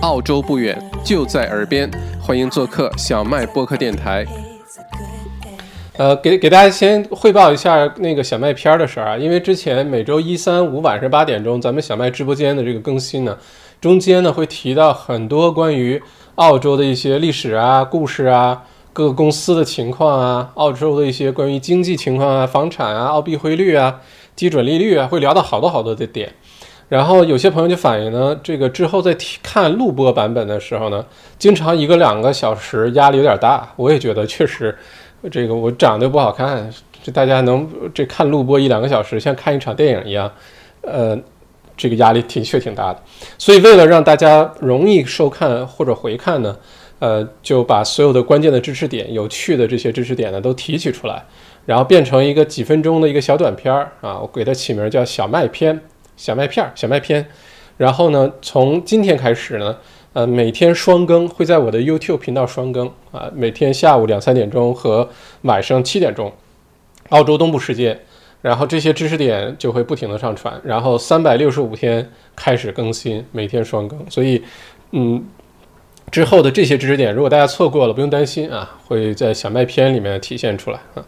澳洲不远，就在耳边，欢迎做客小麦播客电台。呃，给给大家先汇报一下那个小麦片的事儿啊，因为之前每周一、三、五晚上八点钟，咱们小麦直播间的这个更新呢，中间呢会提到很多关于澳洲的一些历史啊、故事啊。各个公司的情况啊，澳洲的一些关于经济情况啊、房产啊、澳币汇率啊、基准利率啊，会聊到好多好多的点。然后有些朋友就反映呢，这个之后在看录播版本的时候呢，经常一个两个小时压力有点大。我也觉得确实，这个我长得不好看，这大家能这看录播一两个小时，像看一场电影一样，呃，这个压力挺确挺大的。所以为了让大家容易收看或者回看呢。呃，就把所有的关键的知识点、有趣的这些知识点呢，都提取出来，然后变成一个几分钟的一个小短片儿啊，我给它起名叫“小麦片”、“小麦片儿”、“小麦片”。然后呢，从今天开始呢，呃，每天双更，会在我的 YouTube 频道双更啊，每天下午两三点钟和晚上七点钟，澳洲东部时间，然后这些知识点就会不停的上传，然后三百六十五天开始更新，每天双更。所以，嗯。之后的这些知识点，如果大家错过了，不用担心啊，会在小麦片里面体现出来啊。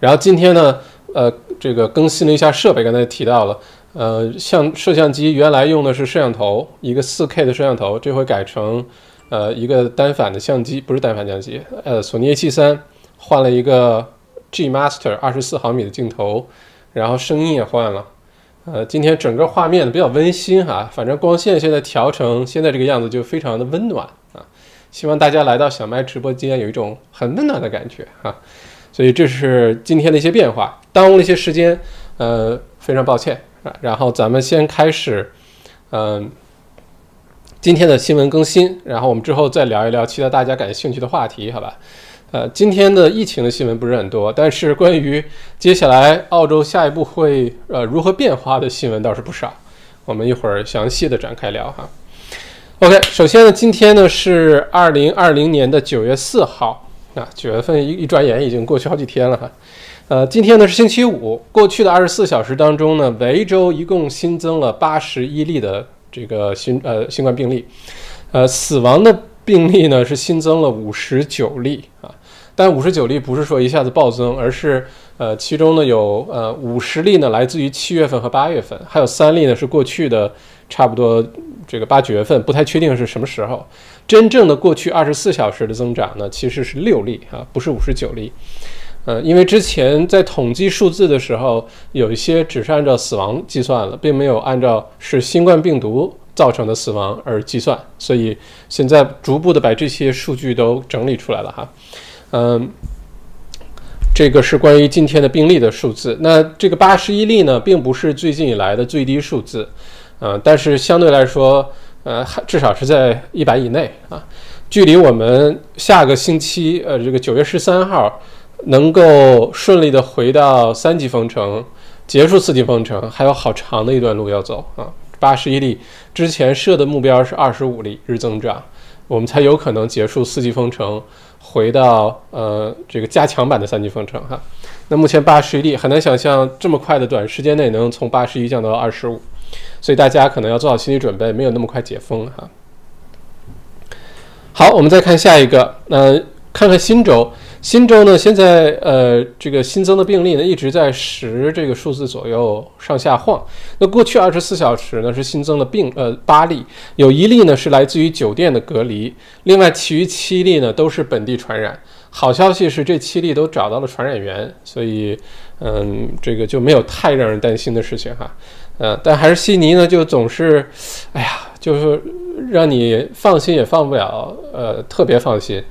然后今天呢，呃，这个更新了一下设备，刚才提到了，呃，像摄像机原来用的是摄像头，一个 4K 的摄像头，这回改成呃一个单反的相机，不是单反相机，呃，索尼 A73 换了一个 G Master 二十四毫米的镜头，然后声音也换了。呃，今天整个画面比较温馨哈，反正光线现在调成现在这个样子就非常的温暖啊，希望大家来到小麦直播间有一种很温暖的感觉哈，所以这是今天的一些变化，耽误了一些时间，呃，非常抱歉。然后咱们先开始，嗯，今天的新闻更新，然后我们之后再聊一聊其他大家感兴趣的话题，好吧？呃，今天的疫情的新闻不是很多，但是关于接下来澳洲下一步会呃如何变化的新闻倒是不少。我们一会儿详细的展开聊哈。OK，首先呢，今天呢是二零二零年的九月四号啊，九月份一一转眼已经过去好几天了哈。呃，今天呢是星期五，过去的二十四小时当中呢，维州一共新增了八十一例的这个新呃新冠病例，呃，死亡的病例呢是新增了五十九例啊。但五十九例不是说一下子暴增，而是呃，其中呢有呃五十例呢来自于七月份和八月份，还有三例呢是过去的差不多这个八九月份，不太确定是什么时候。真正的过去二十四小时的增长呢，其实是六例啊，不是五十九例。呃，因为之前在统计数字的时候，有一些只是按照死亡计算了，并没有按照是新冠病毒造成的死亡而计算，所以现在逐步的把这些数据都整理出来了哈。嗯，这个是关于今天的病例的数字。那这个八十一例呢，并不是最近以来的最低数字，呃，但是相对来说，呃，至少是在一百以内啊。距离我们下个星期，呃，这个九月十三号能够顺利的回到三级封城，结束四级封城，还有好长的一段路要走啊。八十一例之前设的目标是二十五例日增长，我们才有可能结束四级封城。回到呃这个加强版的三级封城哈，那目前八十一例很难想象这么快的短时间内能从八十一降到二十五，所以大家可能要做好心理准备，没有那么快解封哈。好，我们再看下一个，那看看新州。新州呢，现在呃，这个新增的病例呢，一直在十这个数字左右上下晃。那过去二十四小时呢，是新增了病呃八例，有一例呢是来自于酒店的隔离，另外其余七例呢都是本地传染。好消息是这七例都找到了传染源，所以嗯，这个就没有太让人担心的事情哈。呃，但还是悉尼呢，就总是，哎呀，就是让你放心也放不了，呃，特别放心。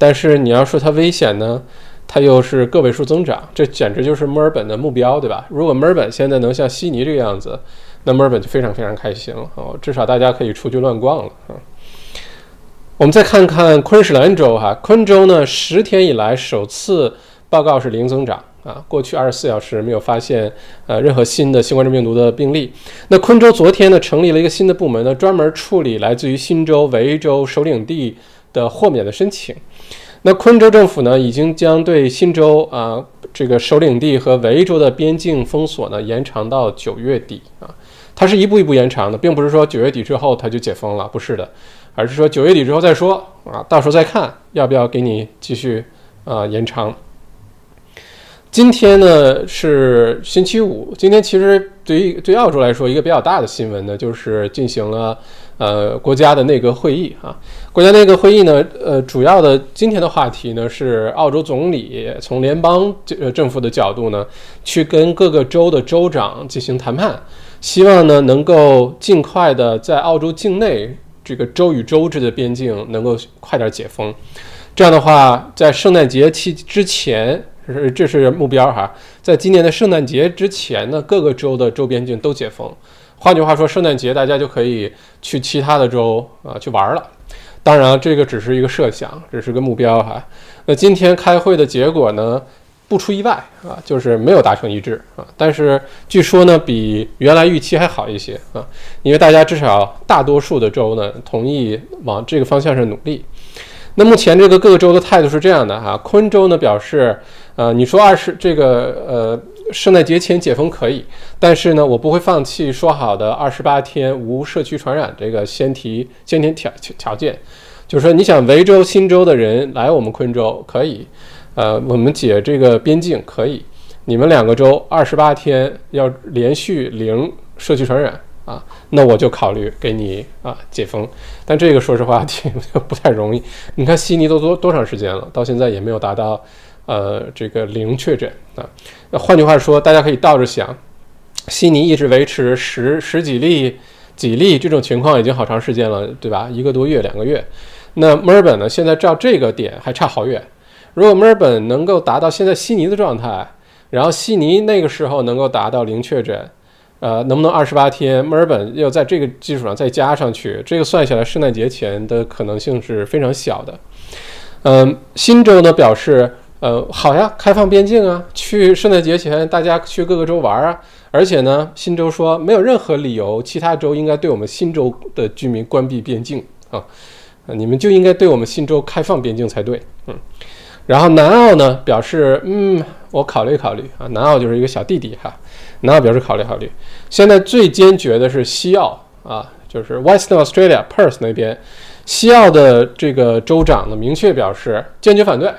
但是你要说它危险呢，它又是个位数增长，这简直就是墨尔本的目标，对吧？如果墨尔本现在能像悉尼这个样子，那墨尔本就非常非常开心了哦，至少大家可以出去乱逛了啊。我们再看看昆士兰州哈，昆州呢十天以来首次报告是零增长啊，过去二十四小时没有发现呃任何新的新冠病毒的病例。那昆州昨天呢成立了一个新的部门呢，专门处理来自于新州、维州首领地的豁免的申请。那昆州政府呢，已经将对新州啊这个首领地和维州的边境封锁呢延长到九月底啊。它是一步一步延长的，并不是说九月底之后它就解封了，不是的，而是说九月底之后再说啊，到时候再看要不要给你继续啊延长。今天呢是星期五，今天其实对于对澳洲来说一个比较大的新闻呢，就是进行了呃国家的内阁会议啊。国家内阁会议呢，呃，主要的今天的话题呢是澳洲总理从联邦政府的角度呢，去跟各个州的州长进行谈判，希望呢能够尽快的在澳洲境内这个州与州之的边境能够快点解封，这样的话在圣诞节期之前。是，这是目标哈，在今年的圣诞节之前呢，各个州的州边境都解封。换句话说，圣诞节大家就可以去其他的州啊去玩了。当然，这个只是一个设想，只是个目标哈。那今天开会的结果呢，不出意外啊，就是没有达成一致啊。但是据说呢，比原来预期还好一些啊，因为大家至少大多数的州呢同意往这个方向上努力。那目前这个各个州的态度是这样的哈，昆州呢表示。呃，你说二十这个呃，圣诞节前解封可以，但是呢，我不会放弃说好的二十八天无社区传染这个先提先提条条件，就是说你想维州、新州的人来我们昆州可以，呃，我们解这个边境可以，你们两个州二十八天要连续零社区传染啊，那我就考虑给你啊解封，但这个说实话挺 不太容易，你看悉尼都多多长时间了，到现在也没有达到。呃，这个零确诊啊，那换句话说，大家可以倒着想，悉尼一直维持十十几例、几例这种情况已经好长时间了，对吧？一个多月、两个月。那墨尔本呢？现在照这个点还差好远。如果墨尔本能够达到现在悉尼的状态，然后悉尼那个时候能够达到零确诊，呃，能不能二十八天？墨尔本要在这个基础上再加上去，这个算下来，圣诞节前的可能性是非常小的。嗯，新州呢表示。呃，好呀，开放边境啊，去圣诞节前大家去各个州玩啊，而且呢，新州说没有任何理由，其他州应该对我们新州的居民关闭边境啊，你们就应该对我们新州开放边境才对，嗯，然后南澳呢表示，嗯，我考虑考虑啊，南澳就是一个小弟弟哈，南澳表示考虑考虑，现在最坚决的是西澳啊，就是 Western Australia Perth 那边，西澳的这个州长呢明确表示坚决反对。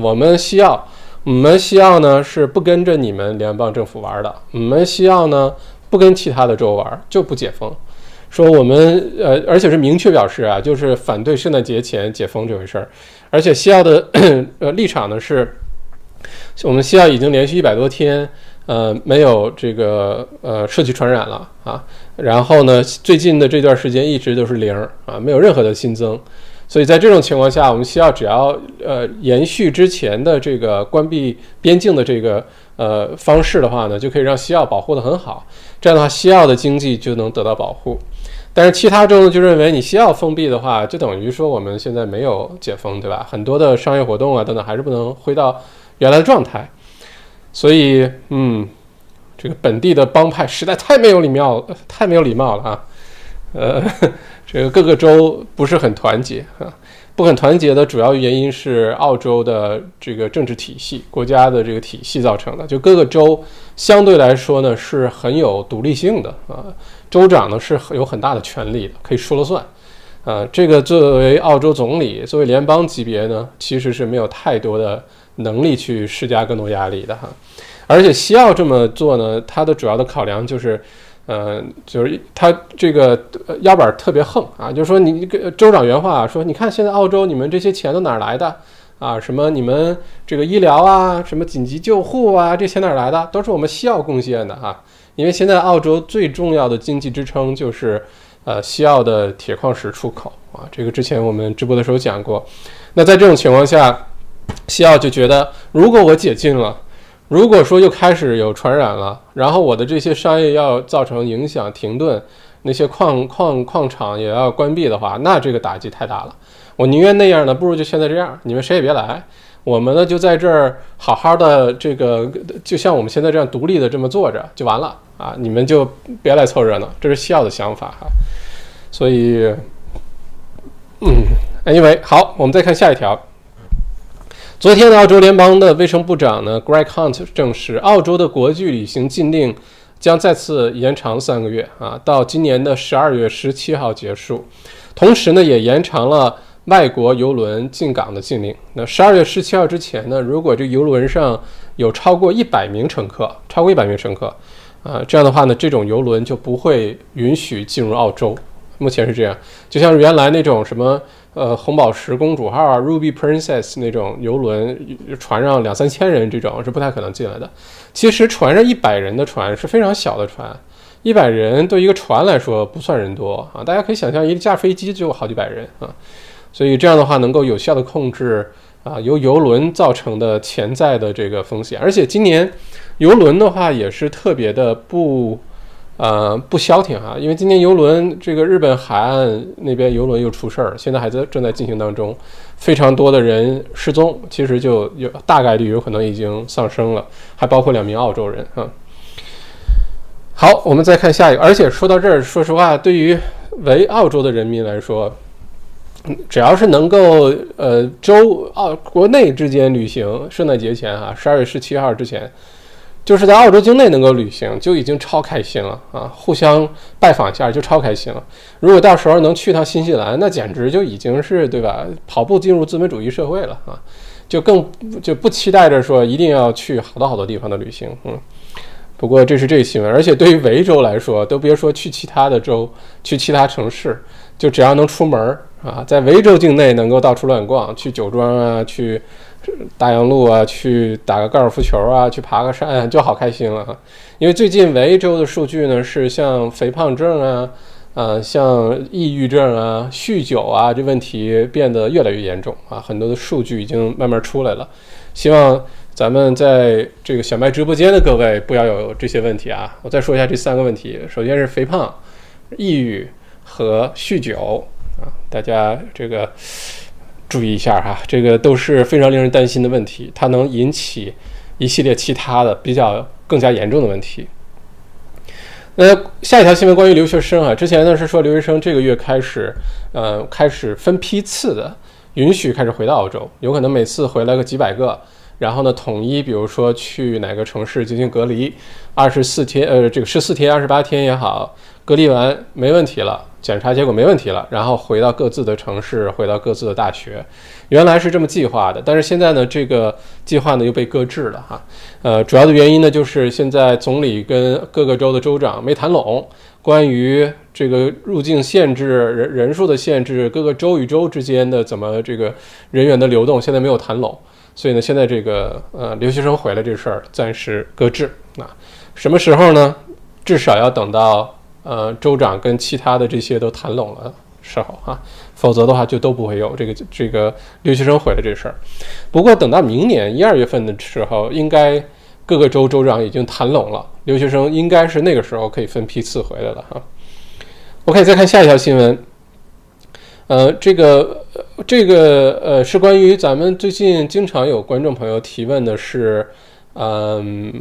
我们西澳，我们西澳呢是不跟着你们联邦政府玩的。我们西澳呢不跟其他的州玩，就不解封。说我们呃，而且是明确表示啊，就是反对圣诞节前解封这回事儿。而且西澳的 呃立场呢是，我们西澳已经连续一百多天呃没有这个呃社区传染了啊。然后呢，最近的这段时间一直都是零啊，没有任何的新增。所以在这种情况下，我们需要只要呃延续之前的这个关闭边境的这个呃方式的话呢，就可以让西澳保护得很好。这样的话，西澳的经济就能得到保护。但是其他州就认为你西澳封闭的话，就等于说我们现在没有解封，对吧？很多的商业活动啊等等还是不能回到原来的状态。所以，嗯，这个本地的帮派实在太没有礼貌，太没有礼貌了啊，呃。这个各个州不是很团结啊，不很团结的主要原因是澳洲的这个政治体系、国家的这个体系造成的。就各个州相对来说呢是很有独立性的啊，州长呢是有很大的权力的，可以说了算啊。这个作为澳洲总理，作为联邦级别呢，其实是没有太多的能力去施加更多压力的哈。而且西澳这么做呢，它的主要的考量就是。嗯，就是他这个腰板特别横啊，就是说你个州长原话说，你看现在澳洲你们这些钱都哪儿来的啊？什么你们这个医疗啊，什么紧急救护啊，这钱哪儿来的？都是我们西澳贡献的啊。因为现在澳洲最重要的经济支撑就是呃西澳的铁矿石出口啊，这个之前我们直播的时候讲过。那在这种情况下，西澳就觉得如果我解禁了。如果说又开始有传染了，然后我的这些商业要造成影响停顿，那些矿矿矿场也要关闭的话，那这个打击太大了。我宁愿那样呢，不如就现在这样，你们谁也别来，我们呢就在这儿好好的这个，就像我们现在这样独立的这么坐着就完了啊，你们就别来凑热闹，这是西澳的想法哈。所以，嗯，anyway，好，我们再看下一条。昨天，澳洲联邦的卫生部长呢，Greg Hunt 证实，澳洲的国际旅行禁令将再次延长三个月啊，到今年的十二月十七号结束。同时呢，也延长了外国游轮进港的禁令。那十二月十七号之前呢，如果这游轮上有超过一百名乘客，超过一百名乘客，啊，这样的话呢，这种游轮就不会允许进入澳洲。目前是这样，就像原来那种什么。呃，红宝石公主号啊，Ruby Princess 那种游轮，船上两三千人这种是不太可能进来的。其实船上一百人的船是非常小的船，一百人对一个船来说不算人多啊。大家可以想象，一架飞机就有好几百人啊，所以这样的话能够有效的控制啊由游轮造成的潜在的这个风险。而且今年游轮的话也是特别的不。呃，不消停哈，因为今年游轮这个日本海岸那边游轮又出事儿，现在还在正在进行当中，非常多的人失踪，其实就有大概率有可能已经丧生了，还包括两名澳洲人哈。好，我们再看下一个，而且说到这儿，说实话，对于为澳洲的人民来说，只要是能够呃州澳国内之间旅行，圣诞节前哈，十二月十七号之前。就是在澳洲境内能够旅行就已经超开心了啊！互相拜访一下就超开心了。如果到时候能去趟新西兰，那简直就已经是对吧？跑步进入资本主义社会了啊！就更就不期待着说一定要去好多好多地方的旅行。嗯，不过这是这个新闻，而且对于维州来说，都别说去其他的州、去其他城市，就只要能出门啊，在维州境内能够到处乱逛，去酒庄啊，去。大洋路啊，去打个高尔夫球啊，去爬个山就好开心了哈。因为最近维州的数据呢，是像肥胖症啊，呃，像抑郁症啊、酗酒啊这问题变得越来越严重啊，很多的数据已经慢慢出来了。希望咱们在这个小麦直播间的各位不要有这些问题啊。我再说一下这三个问题，首先是肥胖、抑郁和酗酒啊，大家这个。注意一下哈，这个都是非常令人担心的问题，它能引起一系列其他的比较更加严重的问题。那下一条新闻关于留学生啊，之前呢是说留学生这个月开始，呃，开始分批次的允许开始回到澳洲，有可能每次回来个几百个，然后呢统一，比如说去哪个城市进行隔离，二十四天，呃，这个十四天、二十八天也好，隔离完没问题了。检查结果没问题了，然后回到各自的城市，回到各自的大学。原来是这么计划的，但是现在呢，这个计划呢又被搁置了哈。呃，主要的原因呢，就是现在总理跟各个州的州长没谈拢，关于这个入境限制、人人数的限制，各个州与州之间的怎么这个人员的流动，现在没有谈拢。所以呢，现在这个呃留学生回来这事儿暂时搁置。那什么时候呢？至少要等到。呃，州长跟其他的这些都谈拢了时候啊，否则的话就都不会有这个这个留学生回来这事儿。不过等到明年一二月份的时候，应该各个州州长已经谈拢了，留学生应该是那个时候可以分批次回来了哈。OK，再看下一条新闻。呃，这个这个呃是关于咱们最近经常有观众朋友提问的是，嗯。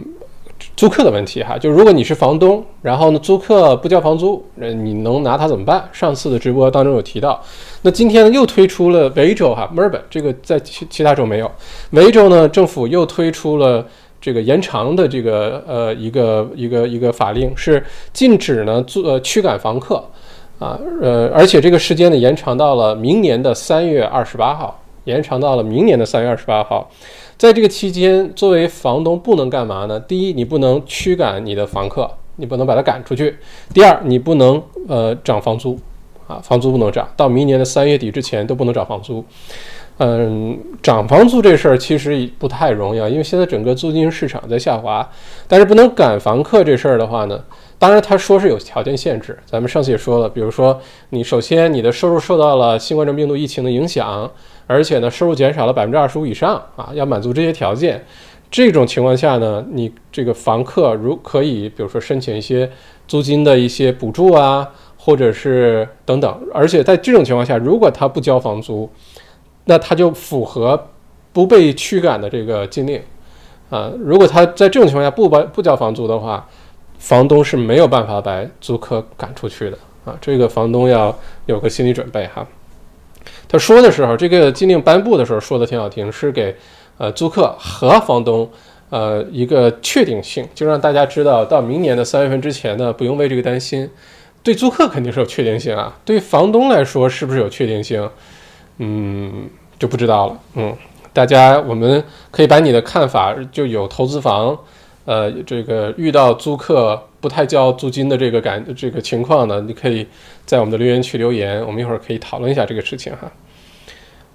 租客的问题哈，就如果你是房东，然后呢租客不交房租，呃，你能拿他怎么办？上次的直播当中有提到，那今天呢又推出了维州哈，墨尔本这个在其其他州没有，维州呢政府又推出了这个延长的这个呃一个一个一个法令，是禁止呢做呃驱赶房客啊，呃，而且这个时间呢延长到了明年的三月二十八号，延长到了明年的三月二十八号。在这个期间，作为房东不能干嘛呢？第一，你不能驱赶你的房客，你不能把他赶出去；第二，你不能呃涨房租，啊，房租不能涨，到明年的三月底之前都不能涨房租。嗯，涨房租这事儿其实不太容易，啊，因为现在整个租金市场在下滑。但是不能赶房客这事儿的话呢，当然他说是有条件限制，咱们上次也说了，比如说你首先你的收入受到了新冠状病毒疫情的影响。而且呢，收入减少了百分之二十五以上啊，要满足这些条件。这种情况下呢，你这个房客如可以，比如说申请一些租金的一些补助啊，或者是等等。而且在这种情况下，如果他不交房租，那他就符合不被驱赶的这个禁令啊。如果他在这种情况下不把不交房租的话，房东是没有办法把租客赶出去的啊。这个房东要有个心理准备哈。他说的时候，这个禁令颁布的时候说的挺好听，是给呃租客和房东呃一个确定性，就让大家知道到明年的三月份之前呢，不用为这个担心。对租客肯定是有确定性啊，对房东来说是不是有确定性？嗯，就不知道了。嗯，大家我们可以把你的看法，就有投资房，呃，这个遇到租客不太交租金的这个感这个情况呢，你可以在我们的留言区留言，我们一会儿可以讨论一下这个事情哈。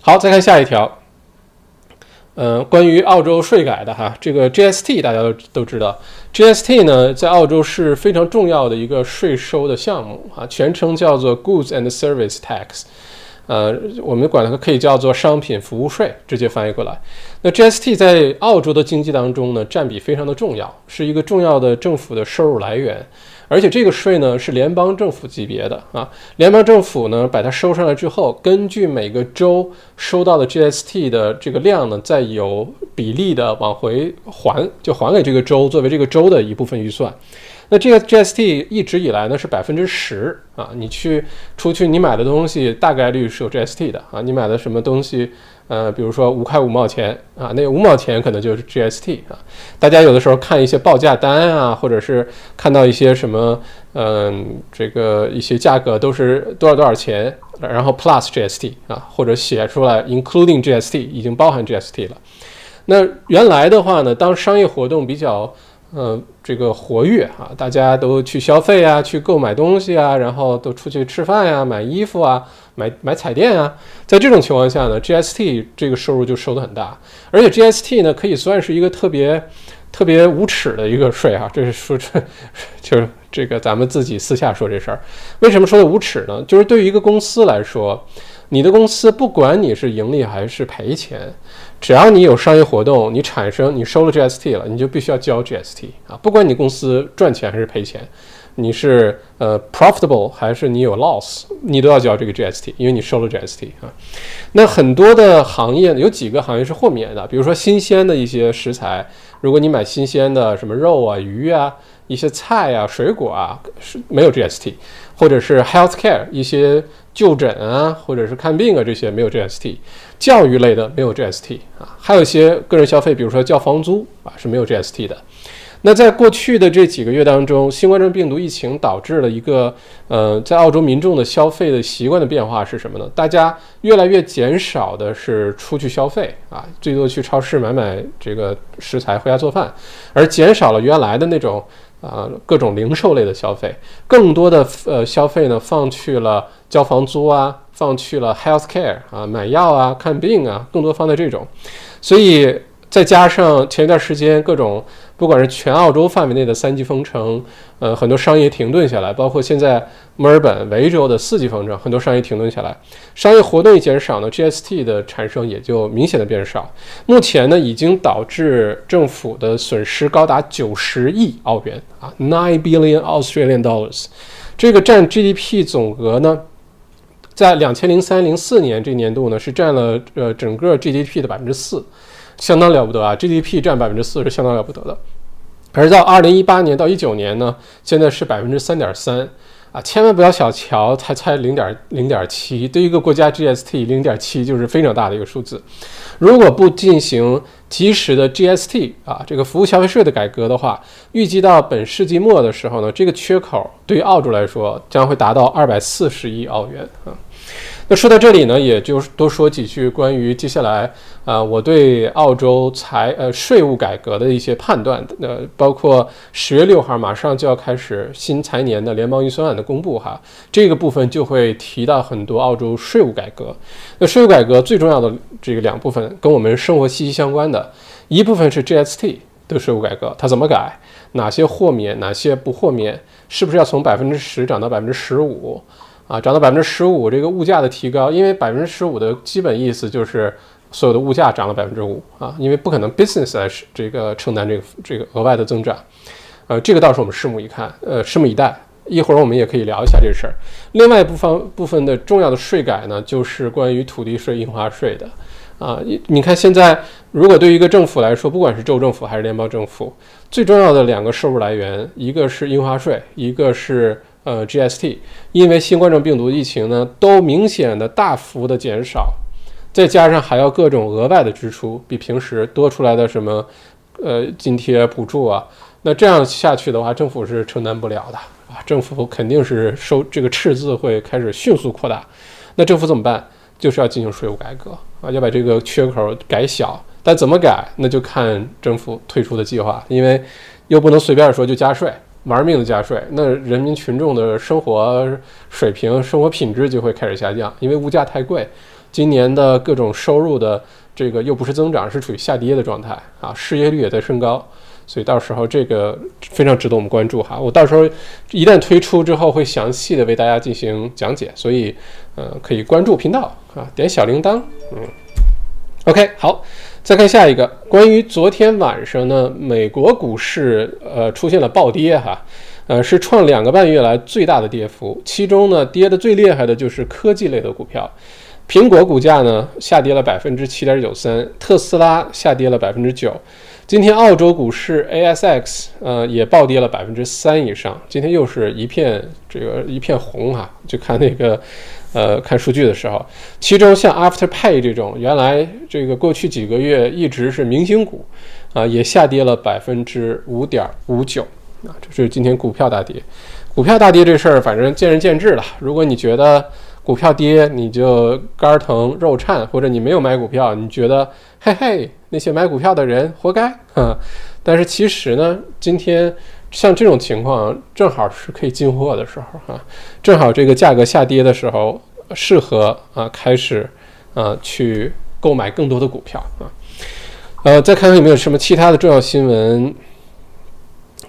好，再看下一条，嗯，关于澳洲税改的哈，这个 GST 大家都都知道，GST 呢在澳洲是非常重要的一个税收的项目啊，全称叫做 Goods and Service Tax。呃，我们管它可以叫做商品服务税，直接翻译过来。那 GST 在澳洲的经济当中呢，占比非常的重要，是一个重要的政府的收入来源。而且这个税呢是联邦政府级别的啊，联邦政府呢把它收上来之后，根据每个州收到的 GST 的这个量呢，再有比例的往回还，就还给这个州，作为这个州的一部分预算。那这个 GST 一直以来呢是百分之十啊，你去出去你买的东西大概率是有 GST 的啊，你买的什么东西，呃，比如说五块五毛钱啊，那五毛钱可能就是 GST 啊。大家有的时候看一些报价单啊，或者是看到一些什么，嗯，这个一些价格都是多少多少钱，然后 Plus GST 啊，或者写出来 Including GST 已经包含 GST 了。那原来的话呢，当商业活动比较呃，这个活跃啊，大家都去消费啊，去购买东西啊，然后都出去吃饭呀，买衣服啊，买买彩电啊。在这种情况下呢，GST 这个收入就收得很大，而且 GST 呢可以算是一个特别特别无耻的一个税哈。这是说这 就是这个咱们自己私下说这事儿。为什么说的无耻呢？就是对于一个公司来说，你的公司不管你是盈利还是赔钱。只要你有商业活动，你产生你收了 GST 了，你就必须要交 GST 啊！不管你公司赚钱还是赔钱，你是呃 profitable 还是你有 loss，你都要交这个 GST，因为你收了 GST 啊。那很多的行业有几个行业是豁免的，比如说新鲜的一些食材，如果你买新鲜的什么肉啊、鱼啊、一些菜啊、水果啊，是没有 GST，或者是 healthcare 一些就诊啊，或者是看病啊这些没有 GST。教育类的没有 GST 啊，还有一些个人消费，比如说交房租啊是没有 GST 的。那在过去的这几个月当中，新冠状病毒疫情导致了一个呃，在澳洲民众的消费的习惯的变化是什么呢？大家越来越减少的是出去消费啊，最多去超市买买这个食材回家做饭，而减少了原来的那种啊各种零售类的消费，更多的呃消费呢放去了交房租啊。放去了 health care 啊，买药啊，看病啊，更多放在这种，所以再加上前一段时间各种，不管是全澳洲范围内的三级封城，呃，很多商业停顿下来，包括现在墨尔本、维州的四级封城，很多商业停顿下来，商业活动一减少呢，GST 的产生也就明显的变少。目前呢，已经导致政府的损失高达九十亿澳元啊，nine billion Australian dollars，这个占 GDP 总额呢。在两千零三零四年这年度呢，是占了呃整个 GDP 的百分之四，相当了不得啊！GDP 占百分之四是相当了不得的。而到二零一八年到一九年呢，现在是百分之三点三啊！千万不要小瞧，才才零点零点七，对于一个国家 GST 零点七就是非常大的一个数字。如果不进行及时的 GST 啊这个服务消费税的改革的话，预计到本世纪末的时候呢，这个缺口对于澳洲来说将会达到二百四十亿澳元啊。那说到这里呢，也就多说几句关于接下来啊，我对澳洲财呃税务改革的一些判断。呃，包括十月六号马上就要开始新财年的联邦预算案的公布哈，这个部分就会提到很多澳洲税务改革。那税务改革最重要的这个两部分跟我们生活息息相关的，一部分是 GST 的税务改革，它怎么改？哪些豁免？哪些不豁免？是不是要从百分之十涨到百分之十五？啊，涨到百分之十五，这个物价的提高，因为百分之十五的基本意思就是所有的物价涨了百分之五啊，因为不可能 business 来这个承担这个这个额外的增长，呃，这个倒是我们拭目以看，呃，拭目以待。一会儿我们也可以聊一下这事儿。另外一部分部分的重要的税改呢，就是关于土地税、印花税的。啊，你你看现在，如果对于一个政府来说，不管是州政府还是联邦政府，最重要的两个收入来源，一个是印花税，一个是。呃，GST，因为新冠状病毒疫情呢，都明显的大幅的减少，再加上还要各种额外的支出，比平时多出来的什么呃津贴补助啊，那这样下去的话，政府是承担不了的啊，政府肯定是收这个赤字会开始迅速扩大，那政府怎么办？就是要进行税务改革啊，要把这个缺口改小，但怎么改，那就看政府退出的计划，因为又不能随便说就加税。玩命的加税，那人民群众的生活水平、生活品质就会开始下降，因为物价太贵。今年的各种收入的这个又不是增长，是处于下跌的状态啊，失业率也在升高，所以到时候这个非常值得我们关注哈。我到时候一旦推出之后，会详细的为大家进行讲解，所以呃可以关注频道啊，点小铃铛，嗯，OK 好。再看下一个，关于昨天晚上呢，美国股市呃出现了暴跌哈，呃是创两个半月来最大的跌幅，其中呢跌的最厉害的就是科技类的股票，苹果股价呢下跌了百分之七点九三，特斯拉下跌了百分之九，今天澳洲股市 ASX 呃也暴跌了百分之三以上，今天又是一片这个一片红哈，就看那个。呃，看数据的时候，其中像 Afterpay 这种原来这个过去几个月一直是明星股，啊，也下跌了百分之五点五九啊，这是今天股票大跌。股票大跌这事儿，反正见仁见智了。如果你觉得股票跌你就肝疼肉颤，或者你没有买股票，你觉得嘿嘿，那些买股票的人活该啊。但是其实呢，今天像这种情况，正好是可以进货的时候哈，正好这个价格下跌的时候。适合啊，开始啊，去购买更多的股票啊。呃，再看看有没有什么其他的重要新闻，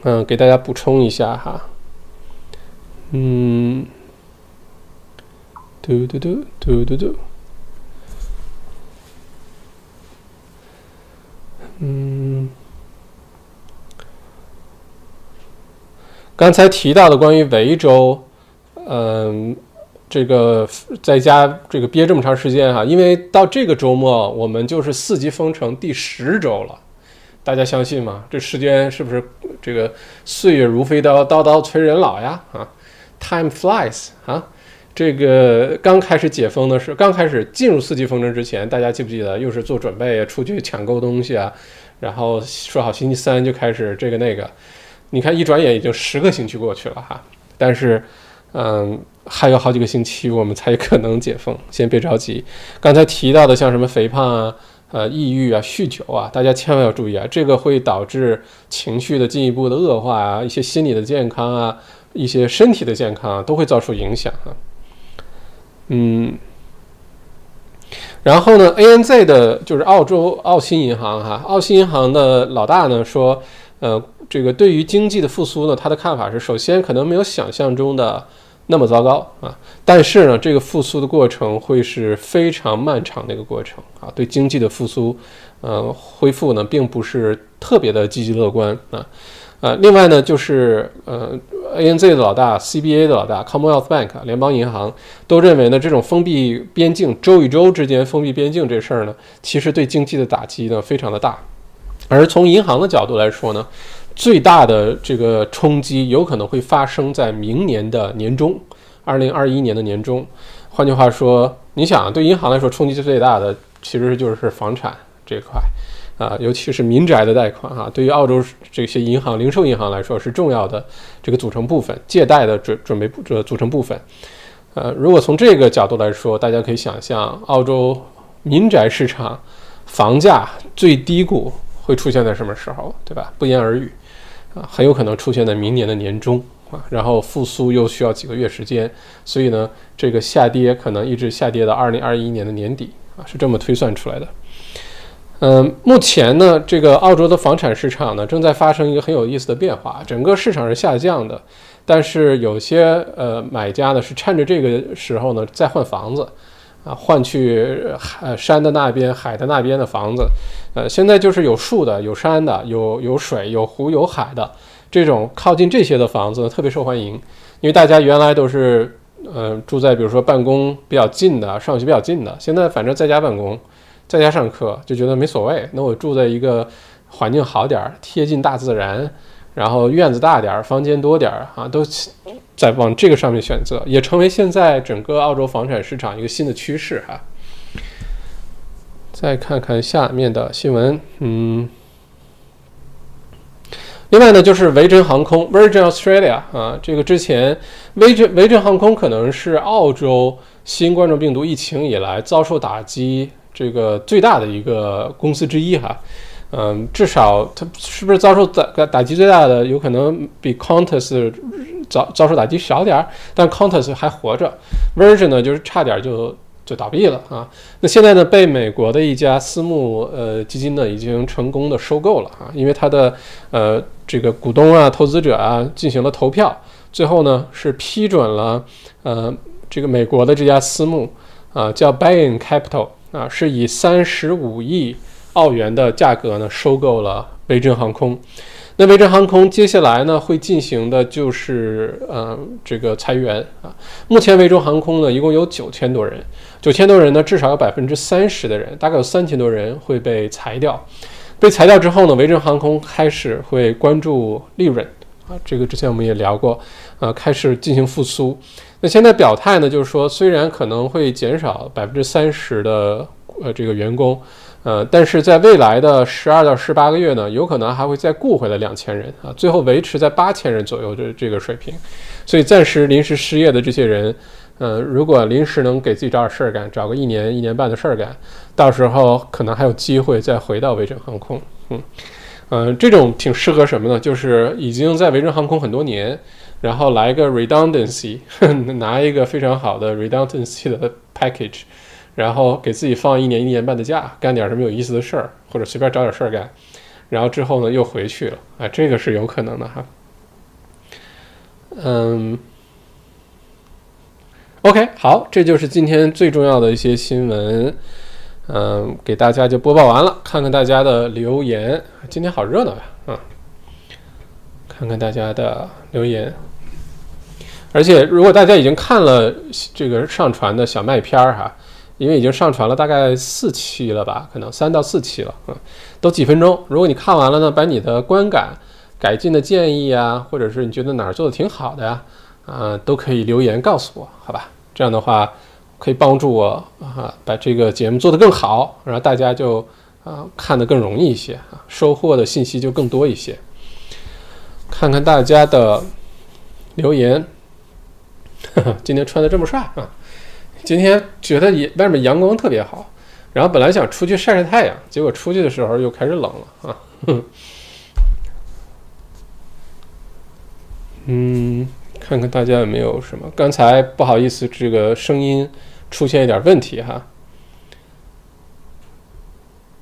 嗯，给大家补充一下哈。嗯，嘟嘟嘟嘟嘟嘟。嗯，刚才提到的关于维州，嗯。这个在家这个憋这么长时间哈，因为到这个周末我们就是四级封城第十周了，大家相信吗？这时间是不是这个岁月如飞刀，刀刀催人老呀？啊，time flies 啊！这个刚开始解封的时候，刚开始进入四级封城之前，大家记不记得又是做准备，出去抢购东西啊？然后说好星期三就开始这个那个，你看一转眼已经十个星期过去了哈，但是。嗯，还有好几个星期我们才可能解封，先别着急。刚才提到的像什么肥胖啊、呃抑郁啊、酗酒啊，大家千万要注意啊，这个会导致情绪的进一步的恶化啊，一些心理的健康啊，一些身体的健康啊，都会遭受影响啊。嗯，然后呢，ANZ 的就是澳洲澳新银行哈，澳新银行的老大呢说，呃，这个对于经济的复苏呢，他的看法是，首先可能没有想象中的。那么糟糕啊！但是呢，这个复苏的过程会是非常漫长的一个过程啊。对经济的复苏，呃，恢复呢，并不是特别的积极乐观啊。呃，另外呢，就是呃，ANZ 的老大、CBA 的老大、Commonwealth Bank 联邦银行都认为呢，这种封闭边境、州与州之间封闭边境这事儿呢，其实对经济的打击呢非常的大。而从银行的角度来说呢，最大的这个冲击有可能会发生在明年的年中，二零二一年的年中。换句话说，你想对银行来说冲击最大的其实就是房产这块，啊，尤其是民宅的贷款哈，对于澳洲这些银行、零售银行来说是重要的这个组成部分，借贷的准准备这组成部分。呃，如果从这个角度来说，大家可以想象，澳洲民宅市场房价最低谷会出现在什么时候，对吧？不言而喻。啊，很有可能出现在明年的年中啊，然后复苏又需要几个月时间，所以呢，这个下跌可能一直下跌到二零二一年的年底啊，是这么推算出来的。嗯，目前呢，这个澳洲的房产市场呢正在发生一个很有意思的变化，整个市场是下降的，但是有些呃买家呢是趁着这个时候呢再换房子。啊，换去海山的那边、海的那边的房子，呃，现在就是有树的、有山的、有有水、有湖、有海的。这种靠近这些的房子特别受欢迎，因为大家原来都是，呃，住在比如说办公比较近的、上学比较近的，现在反正在家办公、在家上课就觉得没所谓，那我住在一个环境好点儿、贴近大自然。然后院子大点儿，房间多点儿，啊，都在往这个上面选择，也成为现在整个澳洲房产市场一个新的趋势哈。再看看下面的新闻，嗯，另外呢，就是维珍航空 （Virgin Australia） 啊，这个之前维珍维珍航空可能是澳洲新冠状病毒疫情以来遭受打击这个最大的一个公司之一哈。嗯，至少它是不是遭受打打击最大的？有可能比 Qantas 遭遭受打击小点儿，但 Qantas 还活着，Virgin 呢就是差点就就倒闭了啊。那现在呢被美国的一家私募呃基金呢已经成功的收购了啊，因为它的呃这个股东啊、投资者啊进行了投票，最后呢是批准了呃这个美国的这家私募啊叫 Bain Capital 啊，是以三十五亿。澳元的价格呢，收购了维珍航空。那维珍航空接下来呢，会进行的就是呃这个裁员啊。目前维珍航空呢，一共有九千多人，九千多人呢，至少有百分之三十的人，大概有三千多人会被裁掉。被裁掉之后呢，维珍航空开始会关注利润啊。这个之前我们也聊过，呃，开始进行复苏。那现在表态呢，就是说虽然可能会减少百分之三十的呃这个员工。呃，但是在未来的十二到十八个月呢，有可能还会再雇回来两千人啊，最后维持在八千人左右的这个水平。所以暂时临时失业的这些人，呃，如果临时能给自己找点事儿干，找个一年一年半的事儿干，到时候可能还有机会再回到维珍航空。嗯，呃，这种挺适合什么呢？就是已经在维珍航空很多年，然后来个 redundancy，拿一个非常好的 redundancy 的 package。然后给自己放一年一年半的假，干点什么有意思的事儿，或者随便找点事儿干，然后之后呢又回去了，啊，这个是有可能的哈。嗯，OK，好，这就是今天最重要的一些新闻，嗯，给大家就播报完了，看看大家的留言，今天好热闹呀，啊，看看大家的留言，而且如果大家已经看了这个上传的小麦片儿哈。因为已经上传了大概四期了吧，可能三到四期了，嗯，都几分钟。如果你看完了呢，把你的观感、改进的建议啊，或者是你觉得哪儿做的挺好的呀，啊，都可以留言告诉我，好吧？这样的话可以帮助我啊，把这个节目做得更好，然后大家就啊看得更容易一些啊，收获的信息就更多一些。看看大家的留言，今天穿的这么帅啊！今天觉得外面阳光特别好，然后本来想出去晒晒太阳，结果出去的时候又开始冷了啊。嗯，看看大家有没有什么？刚才不好意思，这个声音出现一点问题哈。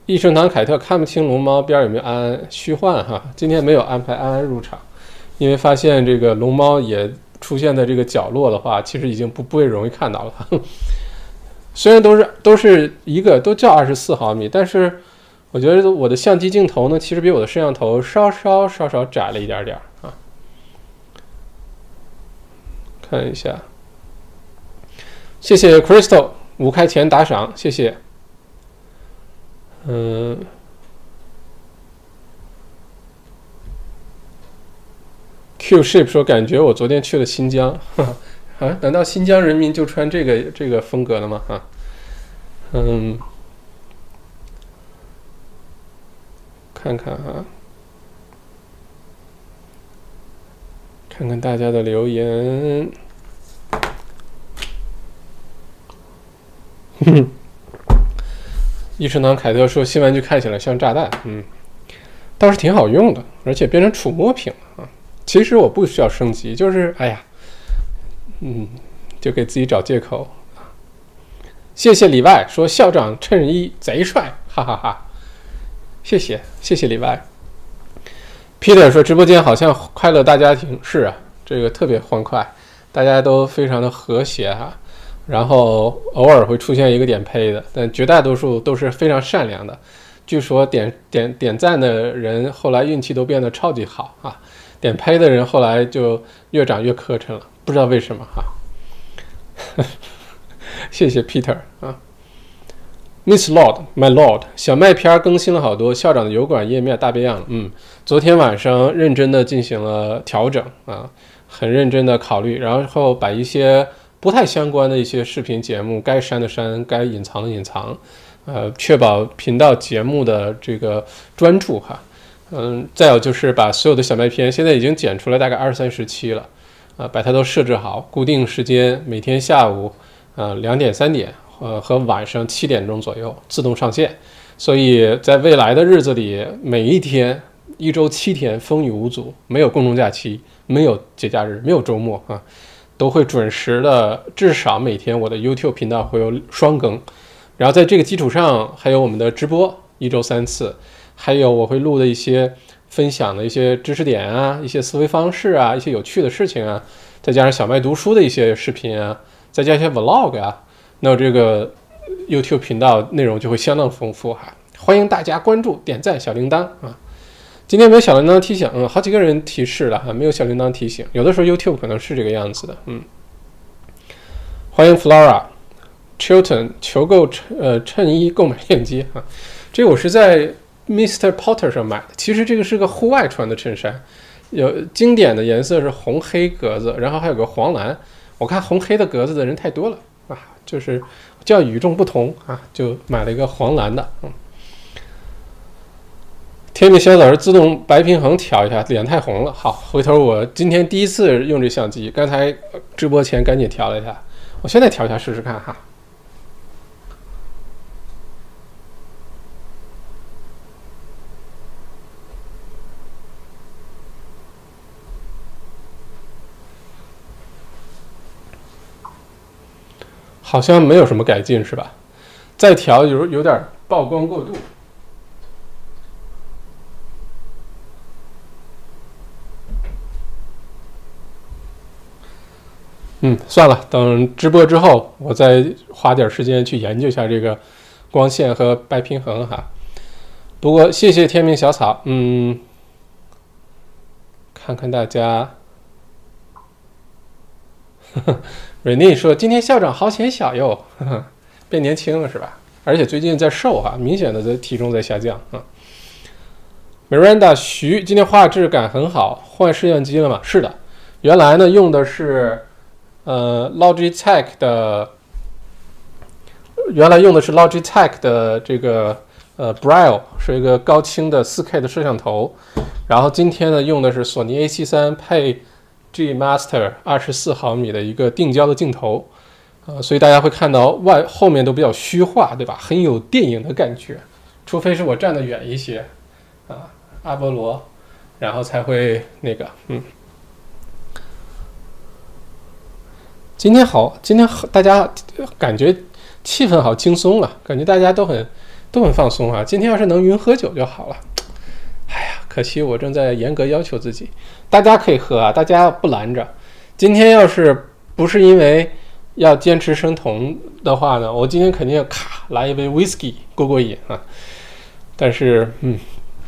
益生堂凯特看不清龙猫边有没有安安虚幻哈，今天没有安排安安入场，因为发现这个龙猫也。出现在这个角落的话，其实已经不不会容易看到了。虽然都是都是一个都叫二十四毫米，但是我觉得我的相机镜头呢，其实比我的摄像头稍稍稍稍窄了一点点啊。看一下，谢谢 Crystal 五块钱打赏，谢谢。嗯。Q shape 说：“感觉我昨天去了新疆，啊？难道新疆人民就穿这个这个风格的吗？啊？嗯，看看啊，看看大家的留言。哼，医生堂凯特说新玩具看起来像炸弹，嗯，倒是挺好用的，而且变成触摸屏了啊。”其实我不需要升级，就是哎呀，嗯，就给自己找借口。谢谢里外说校长衬衣贼帅，哈哈哈。谢谢谢谢里外。Peter 说直播间好像快乐大家庭，是啊，这个特别欢快，大家都非常的和谐哈。然后偶尔会出现一个点呸的，但绝大多数都是非常善良的。据说点点点赞的人后来运气都变得超级好啊。点拍的人后来就越长越磕碜了，不知道为什么哈。谢谢 Peter 啊，Miss Lord My Lord，小麦片更新了好多，校长的油管页面大变样了。嗯，昨天晚上认真的进行了调整啊，很认真的考虑，然后把一些不太相关的一些视频节目该删的删，该隐藏的隐藏，呃，确保频道节目的这个专注哈。嗯，再有就是把所有的小麦片，现在已经剪出来大概二三十期了，啊，把它都设置好，固定时间，每天下午，呃，两点、三点，呃，和晚上七点钟左右自动上线。所以在未来的日子里，每一天，一周七天，风雨无阻，没有公众假期，没有节假日，没有周末啊，都会准时的，至少每天我的 YouTube 频道会有双更。然后在这个基础上，还有我们的直播，一周三次。还有我会录的一些分享的一些知识点啊，一些思维方式啊，一些有趣的事情啊，再加上小麦读书的一些视频啊，再加一些 vlog 啊，那这个 YouTube 频道内容就会相当丰富哈。欢迎大家关注、点赞、小铃铛啊！今天没有小铃铛提醒，嗯，好几个人提示了哈，没有小铃铛提醒，有的时候 YouTube 可能是这个样子的，嗯。欢迎 Flora，Chilton 求购衬呃衬衣购买链接哈，这个我是在。Mr. Potter 上买的，其实这个是个户外穿的衬衫，有经典的颜色是红黑格子，然后还有个黄蓝。我看红黑的格子的人太多了啊，就是叫与众不同啊，就买了一个黄蓝的。嗯，天命小老师自动白平衡调一下，脸太红了。好，回头我今天第一次用这相机，刚才直播前赶紧调了一下，我现在调一下试试看哈。好像没有什么改进是吧？再调有有点曝光过度。嗯，算了，等直播之后，我再花点时间去研究一下这个光线和白平衡哈。不过谢谢天命小草，嗯，看看大家。呵呵。瑞妮说：“今天校长好显小哟，变年轻了是吧？而且最近在瘦哈，明显的在体重在下降啊。” Miranda 徐今天画质感很好，换摄像机了吗？是的，原来呢用的是呃 Logitech 的，原来用的是 Logitech 的这个呃 Braille，是一个高清的 4K 的摄像头，然后今天呢用的是索尼 A73 配。G Master 二十四毫米的一个定焦的镜头，呃，所以大家会看到外后面都比较虚化，对吧？很有电影的感觉，除非是我站得远一些，啊，阿波罗，然后才会那个，嗯。今天好，今天大家感觉气氛好轻松啊，感觉大家都很都很放松啊。今天要是能云喝酒就好了。哎呀，可惜我正在严格要求自己。大家可以喝啊，大家不拦着。今天要是不是因为要坚持生酮的话呢，我今天肯定要咔来一杯 whisky 过过瘾啊。但是，嗯，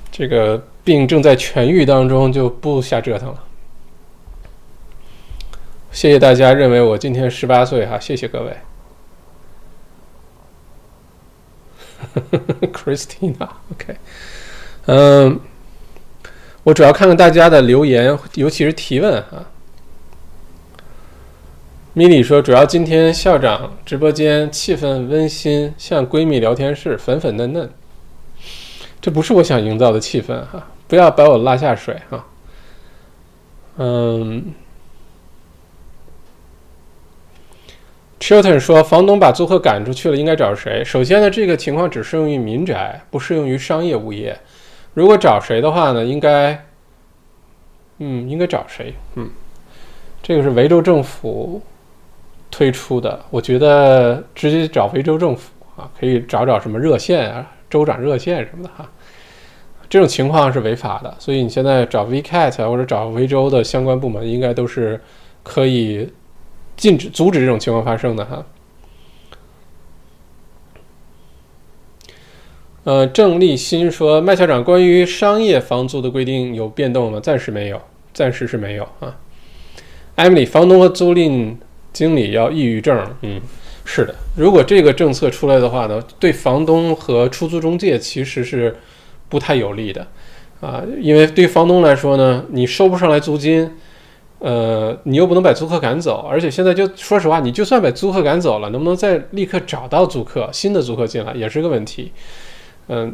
这个病正在痊愈当中，就不瞎折腾了。谢谢大家认为我今天十八岁哈，谢谢各位。Christina，OK，嗯。我主要看看大家的留言，尤其是提问啊。米莉说：“主要今天校长直播间气氛温馨，像闺蜜聊天室，粉粉嫩嫩。这不是我想营造的气氛哈，不要把我拉下水哈。”嗯，Chilton 说：“房东把租客赶出去了，应该找谁？首先呢，这个情况只适用于民宅，不适用于商业物业。”如果找谁的话呢？应该，嗯，应该找谁？嗯，这个是维州政府推出的，我觉得直接找维州政府啊，可以找找什么热线啊，州长热线什么的哈。这种情况是违法的，所以你现在找 VCAT 或者找维州的相关部门，应该都是可以禁止、阻止这种情况发生的哈。呃，郑立新说：“麦校长，关于商业房租的规定有变动吗？暂时没有，暂时是没有啊。” Emily，房东和租赁经理要抑郁症。嗯，是的，如果这个政策出来的话呢，对房东和出租中介其实是不太有利的啊，因为对房东来说呢，你收不上来租金，呃，你又不能把租客赶走，而且现在就说实话，你就算把租客赶走了，能不能再立刻找到租客、新的租客进来，也是个问题。嗯，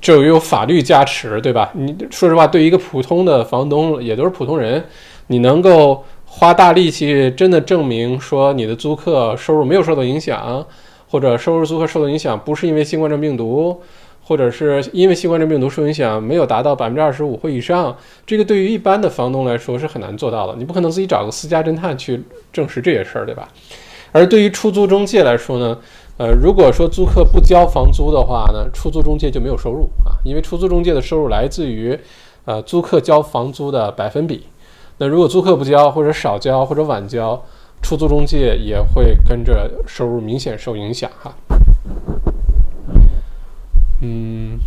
就有法律加持，对吧？你说实话，对于一个普通的房东，也都是普通人，你能够花大力气真的证明说你的租客收入没有受到影响，或者收入租客受到影响不是因为新冠状病毒，或者是因为新冠状病毒受影响没有达到百分之二十五或以上，这个对于一般的房东来说是很难做到的。你不可能自己找个私家侦探去证实这些事儿，对吧？而对于出租中介来说呢？呃，如果说租客不交房租的话呢，出租中介就没有收入啊，因为出租中介的收入来自于，呃，租客交房租的百分比。那如果租客不交或者少交或者晚交，出租中介也会跟着收入明显受影响哈。嗯。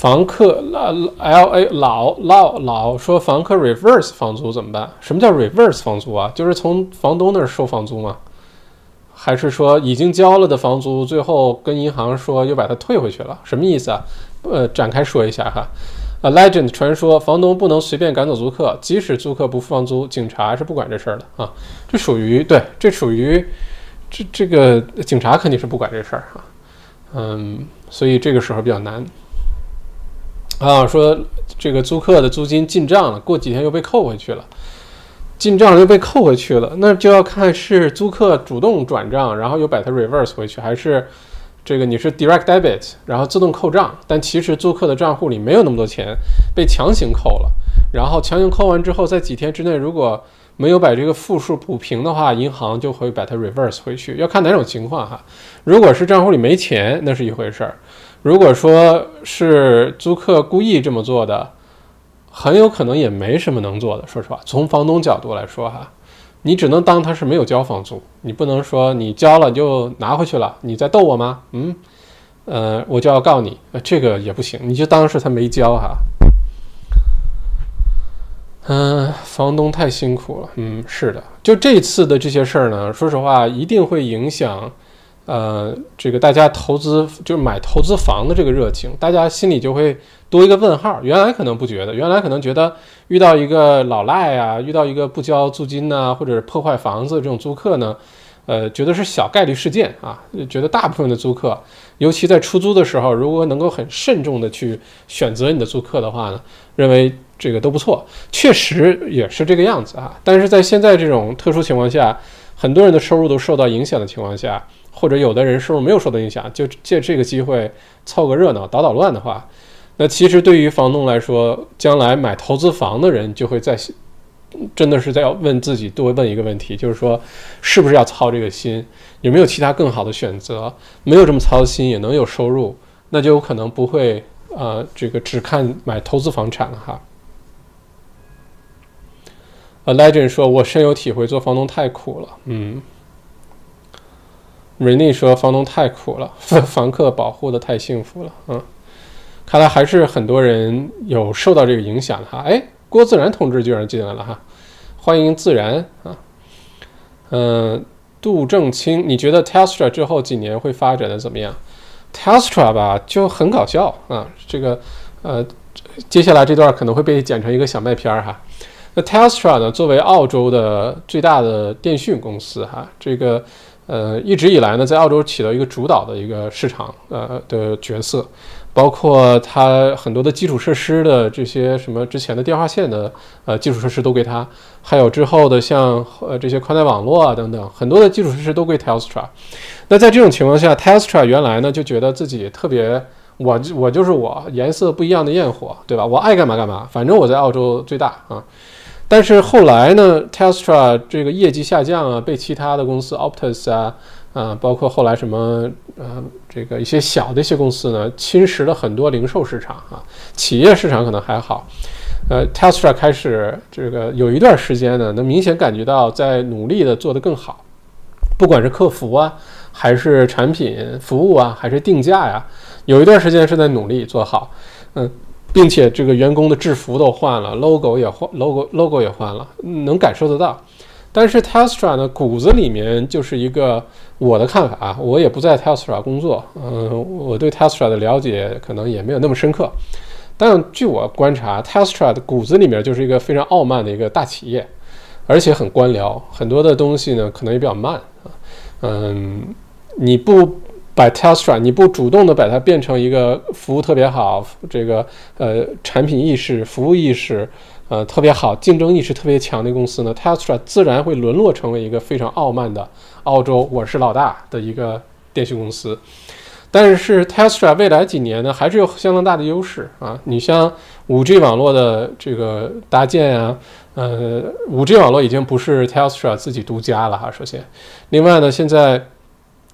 房客老 L A 老老老说房客 reverse 房租怎么办？什么叫 reverse 房租啊？就是从房东那儿收房租吗？还是说已经交了的房租，最后跟银行说又把它退回去了？什么意思啊？呃，展开说一下哈。A legend 传说房东不能随便赶走租客，即使租客不付房租，警察是不管这事儿的啊。这属于对，这属于这这个警察肯定是不管这事儿哈。嗯，所以这个时候比较难。啊，说这个租客的租金进账了，过几天又被扣回去了，进账又被扣回去了，那就要看是租客主动转账，然后又把它 reverse 回去，还是这个你是 direct debit，然后自动扣账，但其实租客的账户里没有那么多钱，被强行扣了，然后强行扣完之后，在几天之内如果没有把这个负数补平的话，银行就会把它 reverse 回去，要看哪种情况哈。如果是账户里没钱，那是一回事儿。如果说是租客故意这么做的，很有可能也没什么能做的。说实话，从房东角度来说，哈，你只能当他是没有交房租，你不能说你交了就拿回去了，你在逗我吗？嗯，呃，我就要告你，这个也不行，你就当是他没交哈。嗯，房东太辛苦了。嗯，是的，就这次的这些事儿呢，说实话，一定会影响。呃，这个大家投资就是买投资房的这个热情，大家心里就会多一个问号。原来可能不觉得，原来可能觉得遇到一个老赖啊，遇到一个不交租金呐，或者是破坏房子这种租客呢，呃，觉得是小概率事件啊。觉得大部分的租客，尤其在出租的时候，如果能够很慎重的去选择你的租客的话呢，认为这个都不错，确实也是这个样子啊。但是在现在这种特殊情况下，很多人的收入都受到影响的情况下。或者有的人收入没有受到影响，就借这个机会凑个热闹、捣捣乱的话，那其实对于房东来说，将来买投资房的人就会在，真的是在要问自己多问一个问题，就是说，是不是要操这个心？有没有其他更好的选择？没有这么操心也能有收入，那就有可能不会呃，这个只看买投资房产了哈。A legend 说：“我深有体会，做房东太苦了。”嗯。瑞妮说：“房东太苦了，房客保护的太幸福了。”嗯，看来还是很多人有受到这个影响哈。哎，郭自然同志居然进来了哈，欢迎自然啊。嗯，杜正清，你觉得 Tesla 之后几年会发展的怎么样？Tesla 吧，就很搞笑啊。这个呃，接下来这段可能会被剪成一个小麦片儿哈。那 Tesla 呢，作为澳洲的最大的电讯公司哈，这个。呃，一直以来呢，在澳洲起到一个主导的一个市场呃的角色，包括它很多的基础设施的这些什么之前的电话线的呃基础设施都归它，还有之后的像呃这些宽带网络啊等等，很多的基础设施都归 Telstra。那在这种情况下，Telstra 原来呢就觉得自己特别，我我就是我，颜色不一样的焰火，对吧？我爱干嘛干嘛，反正我在澳洲最大啊。但是后来呢，Telstra 这个业绩下降啊，被其他的公司 Optus 啊，啊，包括后来什么呃，这个一些小的一些公司呢，侵蚀了很多零售市场啊，企业市场可能还好，呃，Telstra 开始这个有一段时间呢，能明显感觉到在努力的做得更好，不管是客服啊，还是产品服务啊，还是定价呀，有一段时间是在努力做好，嗯。并且这个员工的制服都换了，logo 也换，logo logo 也换了，能感受得到。但是 Tesla 呢，骨子里面就是一个我的看法啊，我也不在 Tesla 工作，嗯，我对 Tesla 的了解可能也没有那么深刻。但据我观察，Tesla 的骨子里面就是一个非常傲慢的一个大企业，而且很官僚，很多的东西呢可能也比较慢啊，嗯。你不把 Telstra，你不主动的把它变成一个服务特别好，这个呃产品意识、服务意识呃特别好、竞争意识特别强的公司呢，Telstra 自然会沦落成为一个非常傲慢的澳洲我是老大的一个电信公司。但是 Telstra 未来几年呢，还是有相当大的优势啊！你像 5G 网络的这个搭建啊，呃，5G 网络已经不是 Telstra 自己独家了哈。首先，另外呢，现在，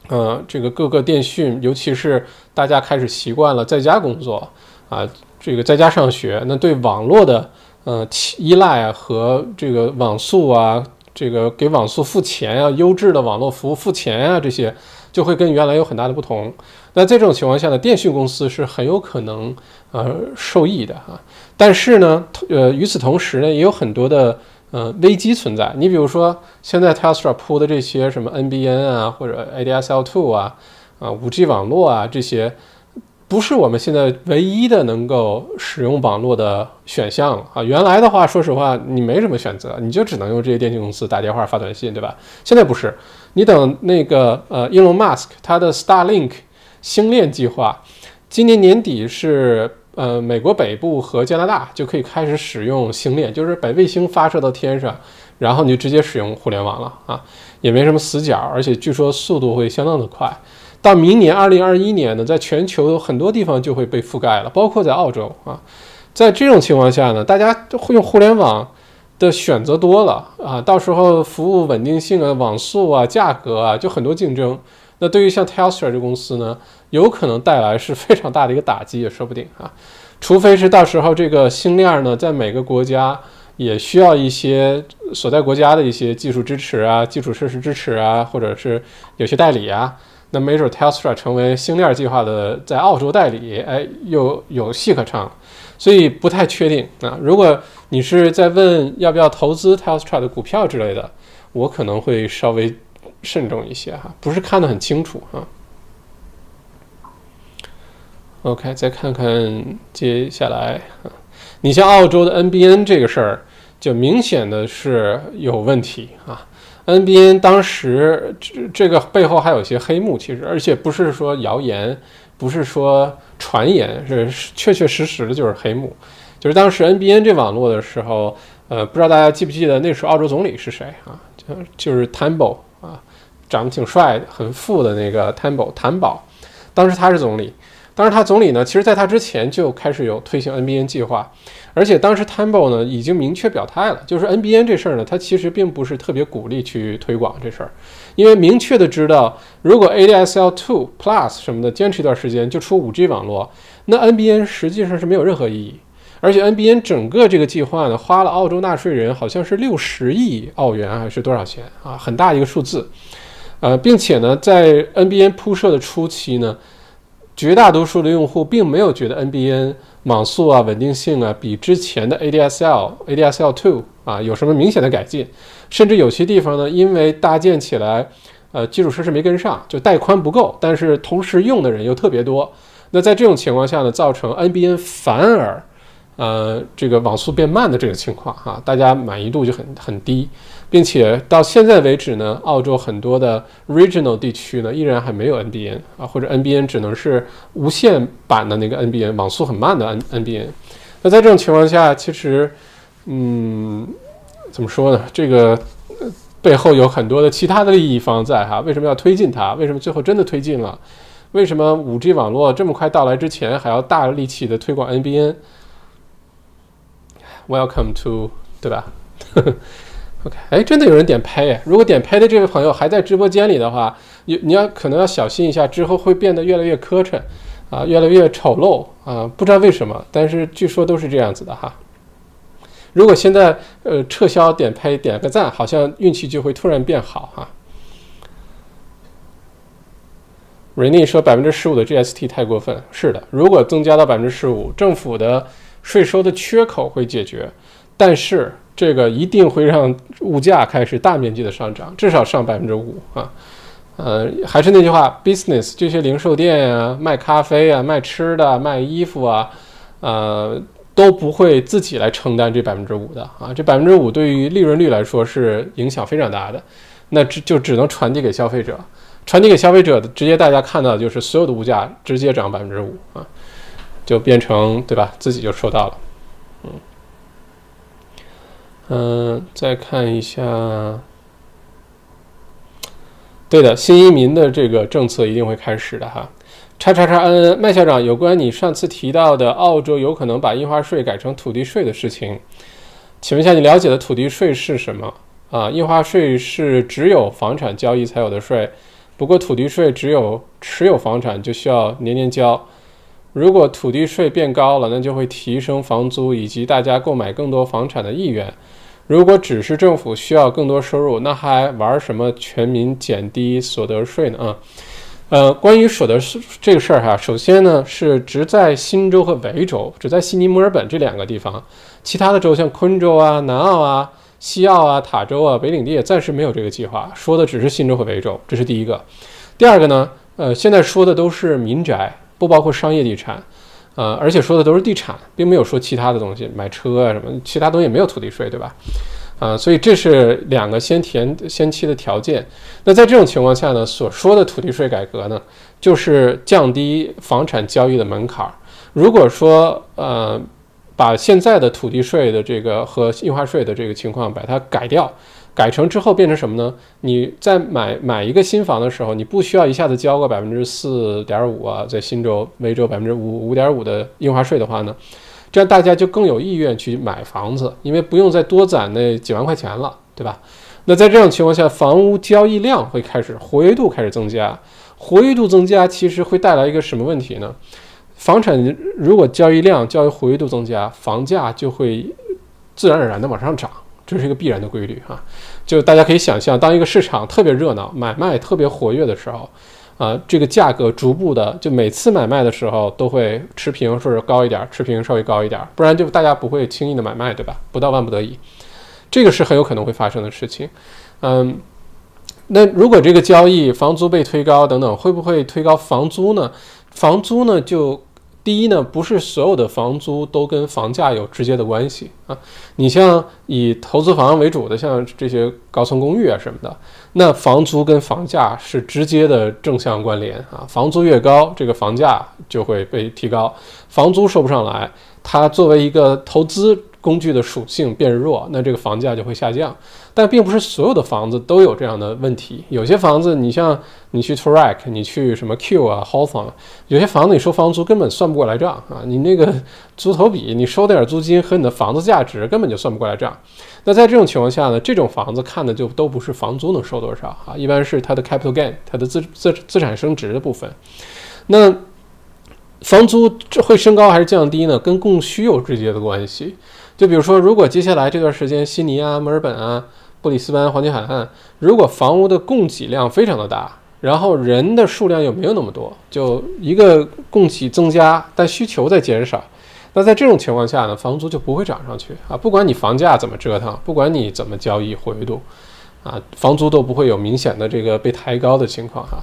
呃，这个各个电讯，尤其是大家开始习惯了在家工作啊，这个在家上学，那对网络的呃依赖啊和这个网速啊，这个给网速付钱啊，优质的网络服务付钱啊，这些就会跟原来有很大的不同。那在这种情况下呢，电讯公司是很有可能呃受益的哈。但是呢，呃，与此同时呢，也有很多的呃危机存在。你比如说，现在 Telstra 铺的这些什么 NBN 啊，或者 ADSL2 啊，啊，5G 网络啊，这些不是我们现在唯一的能够使用网络的选项啊。原来的话，说实话，你没什么选择，你就只能用这些电信公司打电话、发短信，对吧？现在不是，你等那个呃，Elon Musk 他的 Starlink。星链计划，今年年底是呃美国北部和加拿大就可以开始使用星链，就是把卫星发射到天上，然后你就直接使用互联网了啊，也没什么死角，而且据说速度会相当的快。到明年二零二一年呢，在全球很多地方就会被覆盖了，包括在澳洲啊。在这种情况下呢，大家会用互联网的选择多了啊，到时候服务稳定性啊、网速啊、价格啊，就很多竞争。那对于像 Telstra 这公司呢？有可能带来是非常大的一个打击，也说不定啊。除非是到时候这个星链呢，在每个国家也需要一些所在国家的一些技术支持啊、基础设施支持啊，或者是有些代理啊，那没准 Telstra 成为星链计划的在澳洲代理，哎，又有戏可唱。所以不太确定啊。如果你是在问要不要投资 Telstra 的股票之类的，我可能会稍微慎重一些哈，不是看得很清楚啊。OK，再看看接下来，你像澳洲的 NBN 这个事儿，就明显的是有问题啊。NBN 当时这这个背后还有一些黑幕，其实而且不是说谣言，不是说传言，是确确实实的就是黑幕。就是当时 NBN 这网络的时候，呃，不知道大家记不记得那时候澳洲总理是谁啊？就就是 Tambo 啊，长得挺帅，很富的那个 Tambo 谭宝，当时他是总理。当时他总理呢，其实在他之前就开始有推行 NBN 计划，而且当时 t a m b o 呢已经明确表态了，就是 NBN 这事儿呢，他其实并不是特别鼓励去推广这事儿，因为明确的知道，如果 ADSL2 Plus 什么的坚持一段时间就出 5G 网络，那 NBN 实际上是没有任何意义，而且 NBN 整个这个计划呢，花了澳洲纳税人好像是六十亿澳元还是多少钱啊，很大一个数字，呃，并且呢，在 NBN 铺设的初期呢。绝大多数的用户并没有觉得 NBN 网速啊、稳定性啊比之前的 ADSL、ADSL2 啊有什么明显的改进，甚至有些地方呢，因为搭建起来，呃，基础设施没跟上，就带宽不够，但是同时用的人又特别多，那在这种情况下呢，造成 NBN 反而，呃，这个网速变慢的这个情况哈，大家满意度就很很低。并且到现在为止呢，澳洲很多的 regional 地区呢，依然还没有 NBN 啊，或者 NBN 只能是无线版的那个 NBN，网速很慢的 N NBN。那在这种情况下，其实，嗯，怎么说呢？这个背后有很多的其他的利益方在哈。为什么要推进它？为什么最后真的推进了？为什么 5G 网络这么快到来之前还要大力气的推广 NBN？Welcome to，对吧？OK，哎，真的有人点拍如果点拍的这位朋友还在直播间里的话，你你要可能要小心一下，之后会变得越来越磕碜，啊，越来越丑陋啊，不知道为什么，但是据说都是这样子的哈。如果现在呃撤销点拍，点个赞，好像运气就会突然变好哈。Rainy 说百分之十五的 GST 太过分，是的，如果增加到百分之十五，政府的税收的缺口会解决，但是。这个一定会让物价开始大面积的上涨，至少上百分之五啊！呃，还是那句话，business 这些零售店啊，卖咖啡啊，卖吃的，卖衣服啊，呃，都不会自己来承担这百分之五的啊！这百分之五对于利润率来说是影响非常大的，那只就只能传递给消费者。传递给消费者的直接大家看到的就是所有的物价直接涨百分之五啊，就变成对吧？自己就收到了，嗯嗯，再看一下，对的，新移民的这个政策一定会开始的哈。叉叉叉嗯，麦校长，有关你上次提到的澳洲有可能把印花税改成土地税的事情，请问一下，你了解的土地税是什么啊？印花税是只有房产交易才有的税，不过土地税只有持有房产就需要年年交。如果土地税变高了，那就会提升房租以及大家购买更多房产的意愿。如果只是政府需要更多收入，那还玩什么全民减低所得税呢？啊？呃，关于所得税这个事儿哈，首先呢是只在新州和维州，只在悉尼、墨尔本这两个地方，其他的州像昆州啊、南澳啊、西澳啊、塔州啊、北领地也暂时没有这个计划，说的只是新州和维州，这是第一个。第二个呢，呃，现在说的都是民宅，不包括商业地产，呃，而且说的都是地产，并没有说其他的东西，买车啊什么，其他东西没有土地税，对吧？啊，所以这是两个先填先期的条件。那在这种情况下呢，所说的土地税改革呢，就是降低房产交易的门槛儿。如果说呃，把现在的土地税的这个和印花税的这个情况把它改掉，改成之后变成什么呢？你在买买一个新房的时候，你不需要一下子交个百分之四点五啊，在新州、维州百分之五五点五的印花税的话呢？这样大家就更有意愿去买房子，因为不用再多攒那几万块钱了，对吧？那在这种情况下，房屋交易量会开始活跃度开始增加，活跃度增加其实会带来一个什么问题呢？房产如果交易量、交易活跃度增加，房价就会自然而然的往上涨，这是一个必然的规律哈。就大家可以想象，当一个市场特别热闹、买卖特别活跃的时候。啊，这个价格逐步的，就每次买卖的时候都会持平，或者高一点，持平稍微高一点，不然就大家不会轻易的买卖，对吧？不到万不得已，这个是很有可能会发生的事情。嗯，那如果这个交易房租被推高等等，会不会推高房租呢？房租呢就。第一呢，不是所有的房租都跟房价有直接的关系啊。你像以投资房为主的，像这些高层公寓啊什么的，那房租跟房价是直接的正向关联啊。房租越高，这个房价就会被提高；房租收不上来，它作为一个投资。工具的属性变弱，那这个房价就会下降。但并不是所有的房子都有这样的问题。有些房子，你像你去 t o r a k 你去什么 Q 啊 h a w t h o r n 有些房子你收房租根本算不过来账啊。你那个租头比，你收点租金和你的房子价值根本就算不过来账。那在这种情况下呢，这种房子看的就都不是房租能收多少啊，一般是它的 capital gain，它的资资资产升值的部分。那房租这会升高还是降低呢？跟供需有直接的关系。就比如说，如果接下来这段时间，悉尼啊、墨尔本啊、布里斯班、黄金海岸，如果房屋的供给量非常的大，然后人的数量又没有那么多，就一个供给增加，但需求在减少，那在这种情况下呢，房租就不会涨上去啊。不管你房价怎么折腾，不管你怎么交易活跃度，啊，房租都不会有明显的这个被抬高的情况哈。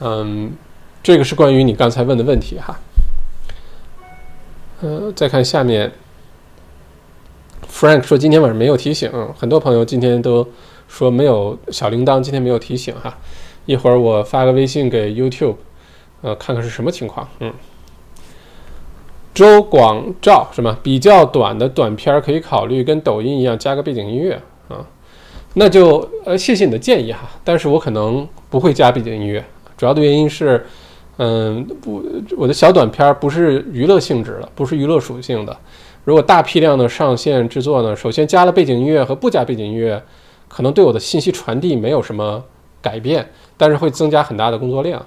嗯，这个是关于你刚才问的问题哈。嗯，再看下面。Frank 说：“今天晚上没有提醒，很多朋友今天都说没有小铃铛，今天没有提醒哈。一会儿我发个微信给 YouTube，呃，看看是什么情况。嗯，周广照什么比较短的短片可以考虑跟抖音一样加个背景音乐啊？那就呃谢谢你的建议哈，但是我可能不会加背景音乐，主要的原因是，嗯，不，我的小短片不是娱乐性质的，不是娱乐属性的。”如果大批量的上线制作呢？首先加了背景音乐和不加背景音乐，可能对我的信息传递没有什么改变，但是会增加很大的工作量。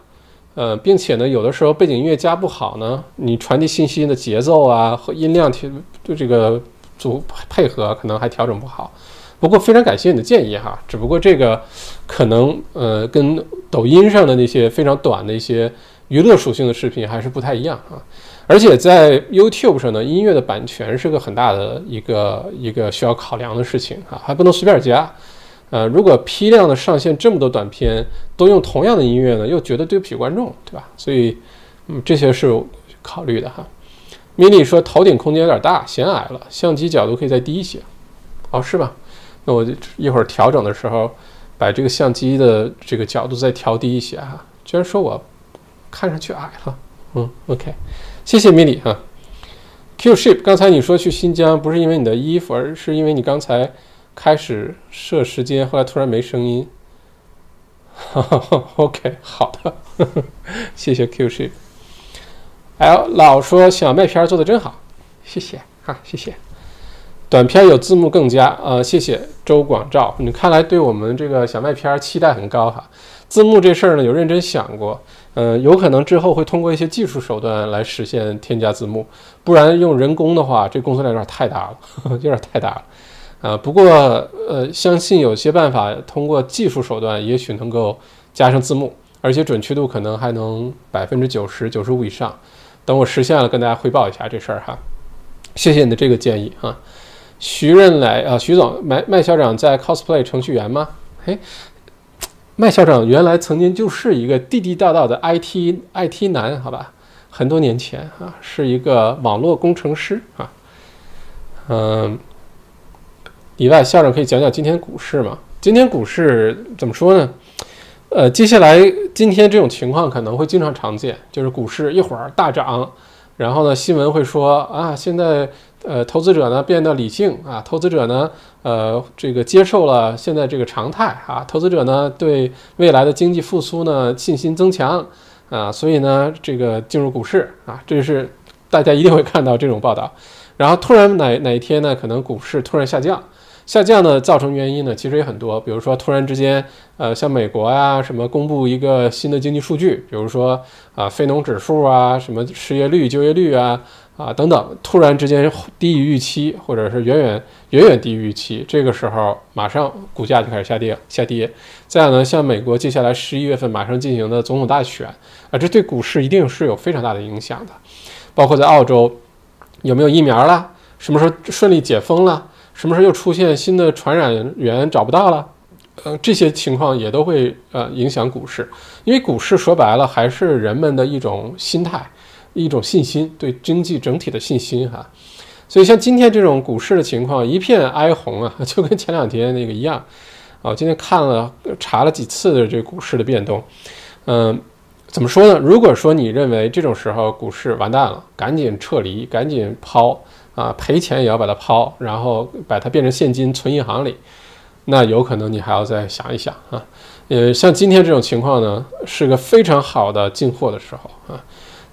呃，并且呢，有的时候背景音乐加不好呢，你传递信息的节奏啊和音量调对这个组配合可能还调整不好。不过非常感谢你的建议哈，只不过这个可能呃跟抖音上的那些非常短的一些娱乐属性的视频还是不太一样啊。而且在 YouTube 上呢，音乐的版权是个很大的一个一个需要考量的事情啊，还不能随便加。呃，如果批量的上线这么多短片，都用同样的音乐呢，又觉得对不起观众，对吧？所以，嗯，这些是考虑的哈。米莉说头顶空间有点大，显矮了，相机角度可以再低一些。哦，是吧？那我就一会儿调整的时候，把这个相机的这个角度再调低一些哈。居然说我看上去矮了，嗯，OK，谢谢米里哈。Q ship，刚才你说去新疆不是因为你的衣服，而是因为你刚才开始设时间，后来突然没声音。OK，好的，谢谢 Q ship。L 老说小麦片做的真好，谢谢哈，谢谢。短片有字幕更佳，呃，谢谢周广照，你看来对我们这个小麦片期待很高哈。字幕这事儿呢，有认真想过，嗯，有可能之后会通过一些技术手段来实现添加字幕，不然用人工的话，这工作量有点太大了，有点太大了，啊，不过呃，相信有些办法通过技术手段，也许能够加上字幕，而且准确度可能还能百分之九十九十五以上。等我实现了，跟大家汇报一下这事儿哈。谢谢你的这个建议啊。徐任来啊，徐总，麦麦校长在 cosplay 程序员吗？嘿，麦校长原来曾经就是一个地地道道的 IT IT 男，好吧，很多年前啊，是一个网络工程师啊。嗯，以外，校长可以讲讲今天股市吗？今天股市怎么说呢？呃，接下来今天这种情况可能会经常常见，就是股市一会儿大涨，然后呢，新闻会说啊，现在。呃，投资者呢变得理性啊，投资者呢，呃，这个接受了现在这个常态啊，投资者呢对未来的经济复苏呢信心增强啊，所以呢，这个进入股市啊，这是大家一定会看到这种报道。然后突然哪哪一天呢，可能股市突然下降，下降呢造成原因呢，其实也很多，比如说突然之间，呃，像美国呀什么公布一个新的经济数据，比如说啊非农指数啊，什么失业率、就业率啊。啊，等等，突然之间低于预期，或者是远远远远低于预期，这个时候马上股价就开始下跌，下跌。再有呢，像美国接下来十一月份马上进行的总统大选啊，这对股市一定是有非常大的影响的。包括在澳洲，有没有疫苗了？什么时候顺利解封了？什么时候又出现新的传染源找不到了？呃，这些情况也都会呃影响股市，因为股市说白了还是人们的一种心态。一种信心，对经济整体的信心哈，所以像今天这种股市的情况，一片哀鸿啊，就跟前两天那个一样啊。今天看了查了几次的这股市的变动，嗯，怎么说呢？如果说你认为这种时候股市完蛋了，赶紧撤离，赶紧抛啊，赔钱也要把它抛，然后把它变成现金存银行里，那有可能你还要再想一想啊。呃，像今天这种情况呢，是个非常好的进货的时候啊。